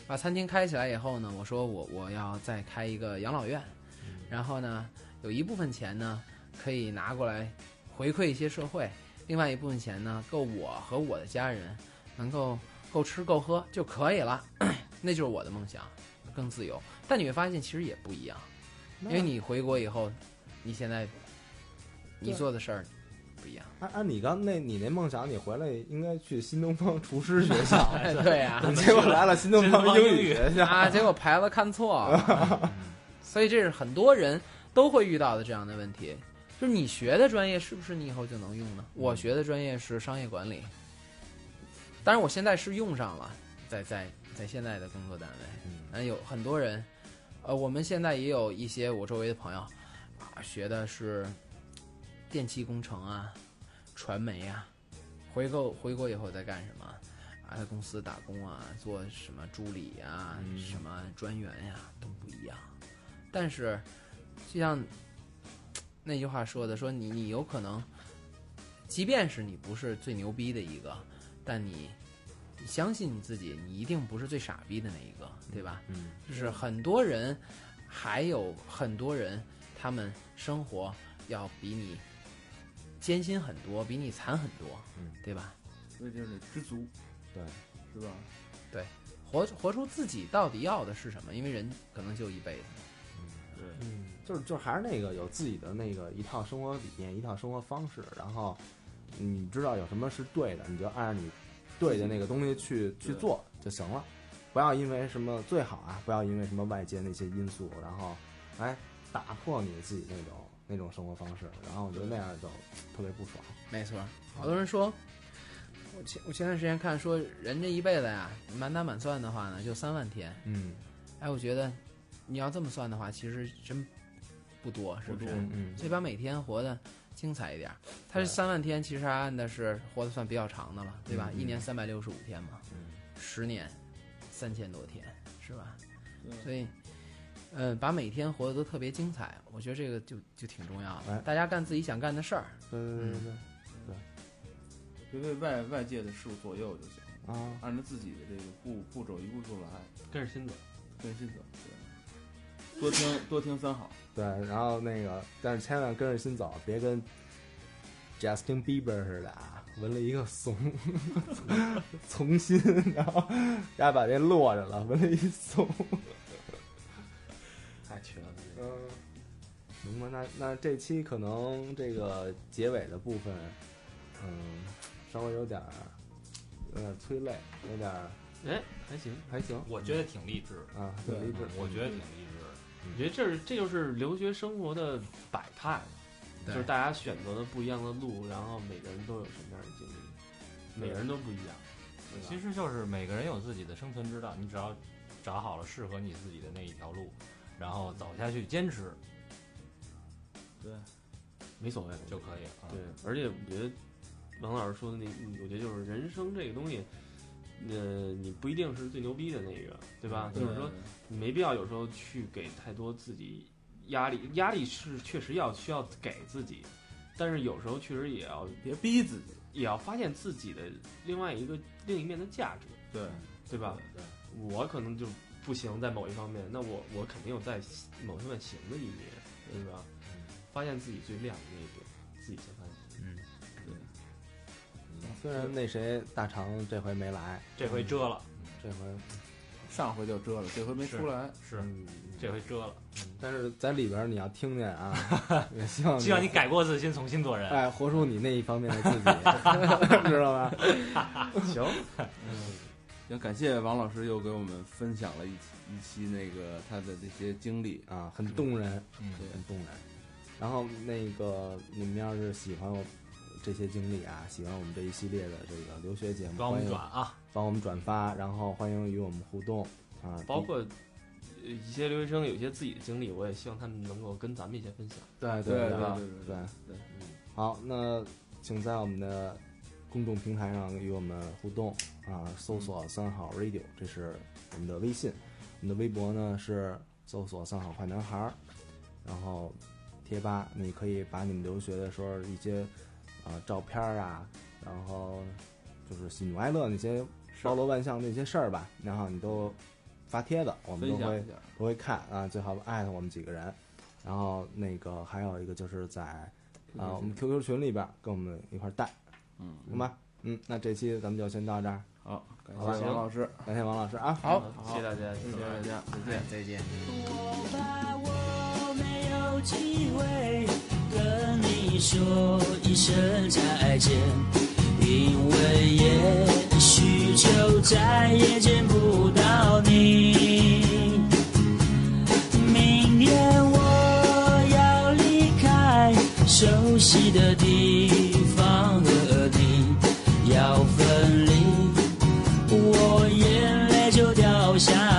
把餐厅开起来以后呢，我说我我要再开一个养老院，然后呢，有一部分钱呢可以拿过来回馈一些社会，另外一部分钱呢够我和我的家人能够够吃够喝就可以了，那就是我的梦想，更自由。但你会发现其实也不一样，因为你回国以后，你现在你做的事儿不一样。按按你刚那你那梦想，你回来应该去新东方厨师学校，对呀、结果来了新东方英语学校。啊，结果牌子看错了，所以这是很多人都会遇到的这样的问题。就是你学的专业是不是你以后就能用呢？我学的专业是商业管理，当然我现在是用上了，在在在现在的工作单位，嗯嗯，有很多人，呃，我们现在也有一些我周围的朋友啊，学的是电气工程啊、传媒啊，回国回国以后在干什么？啊，在公司打工啊，做什么助理呀、嗯什么专员呀，都不一样。但是，就像那句话说的，说你你有可能，即便是你不是最牛逼的一个，但你你相信你自己，你一定不是最傻逼的那一个，对吧？嗯就是很多人，还有很多人，他们生活要比你艰辛很多，比你惨很多，嗯，对吧？所以就是知足，对，是吧？对活活出自己到底要的是什么？因为人可能就一辈子。对，嗯，就是就是还是那个有自己的那个一套生活理念，一套生活方式，然后你知道有什么是对的，你就按照你对的那个东西去去做就行了，不要因为什么最好啊，不要因为什么外界那些因素，然后哎打破你自己那种那种生活方式，然后我觉得那样就特别不爽。没错，好多人说，我前我前段时间看说，人这一辈子呀，满打满算的话呢，就三万天。嗯哎，我觉得你要这么算的话，其实真不多，是不是？嗯嗯所以把每天活得精彩一点儿。它是对三万天，其实还按的是活得算比较长的了，对吧？一年三百六十五天嘛，嗯十年三千多天，是吧？对所以，嗯，把每天活得都特别精彩，我觉得这个就就挺重要的。哎大家干自己想干的事儿，对对对对别被外外界的事物左右就行，对啊，按照自己的这个步步骤一步步来，跟着心走。跟着心走。对，多听多听三好，对，然后那个，但是千万跟着心走，别跟 Justin Bieber 似的啊，纹了一个怂，从心，然后然后把这落着了，纹了一松。太缺了。嗯，行吧，那那这期可能这个结尾的部分，嗯，稍微有点儿有点儿催泪，有点儿哎，还行。还行我觉得挺励志的，啊，挺励志。我觉得挺励志的。我觉得这是这就是留学生活的百态，就是大家选择的不一样的路，然后每个人都有什么样的经历，每个人都不一样。其实就是每个人有自己的生存之道，你只要找好了适合你自己的那一条路，然后走下去，坚持对没所谓就可以了。对，而且我觉得王老师说的那，嗯我觉得就是人生这个东西，呃，你不一定是最牛逼的那个，对吧？就是说，你没必要有时候去给太多自己压力，压力是确实要需要给自己，但是有时候确实也要别逼自己。也要发现自己的另外一个另一面的价值，对，对吧？对，我可能就不行在某一方面，那我我肯定有在某方面行的一面，对吧？发现自己最亮的那一点，自己先发现。嗯，对虽然那谁大长这回没来，这回遮了，这回上回就遮了，这回没出来。是嗯，这回遮了。但是在里边你要听见啊，也希望希望你改过自新，重新做人。哎，活出你那一方面的自己，知道吧？行，行，感谢王老师又给我们分享了一期一期那个他的这些经历。啊，很动人，嗯，很动人。然后那个你们要是喜欢我这些经历啊，喜欢我们这一系列的这个留学节目，帮我们转啊，帮我们转发，然后欢迎与我们互动啊，包括呃一些留学生有一些自己的经历，我也希望他们能够跟咱们一些分享。对对对对对对对。对，好，那请在我们的公众平台上与我们互动啊，搜索“三好 radio”，这是我们的微信。我们的微博呢是搜索“三好坏男孩儿”，然后贴吧你可以把你们留学的时候一些啊、照片儿啊，然后就是喜怒哀乐那些包罗万象那些事儿吧，然后你都发帖子，我们都会。都会看啊，最好艾特我们几个人。然后那个还有一个就是在啊我们 QQ 群里边儿跟我们一块儿带，嗯，行吧？嗯，那这期咱们就先到这儿，好，感谢王老师，感谢王老师啊。好谢谢大家，谢谢大家，再见。再见。我怕我没有机会跟你说一声再见，因为也许就再也见不到你。明天我要离开熟悉的地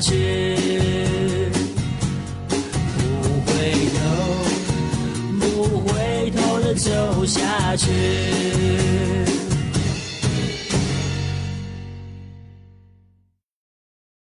去。不回头，不回头的走下去。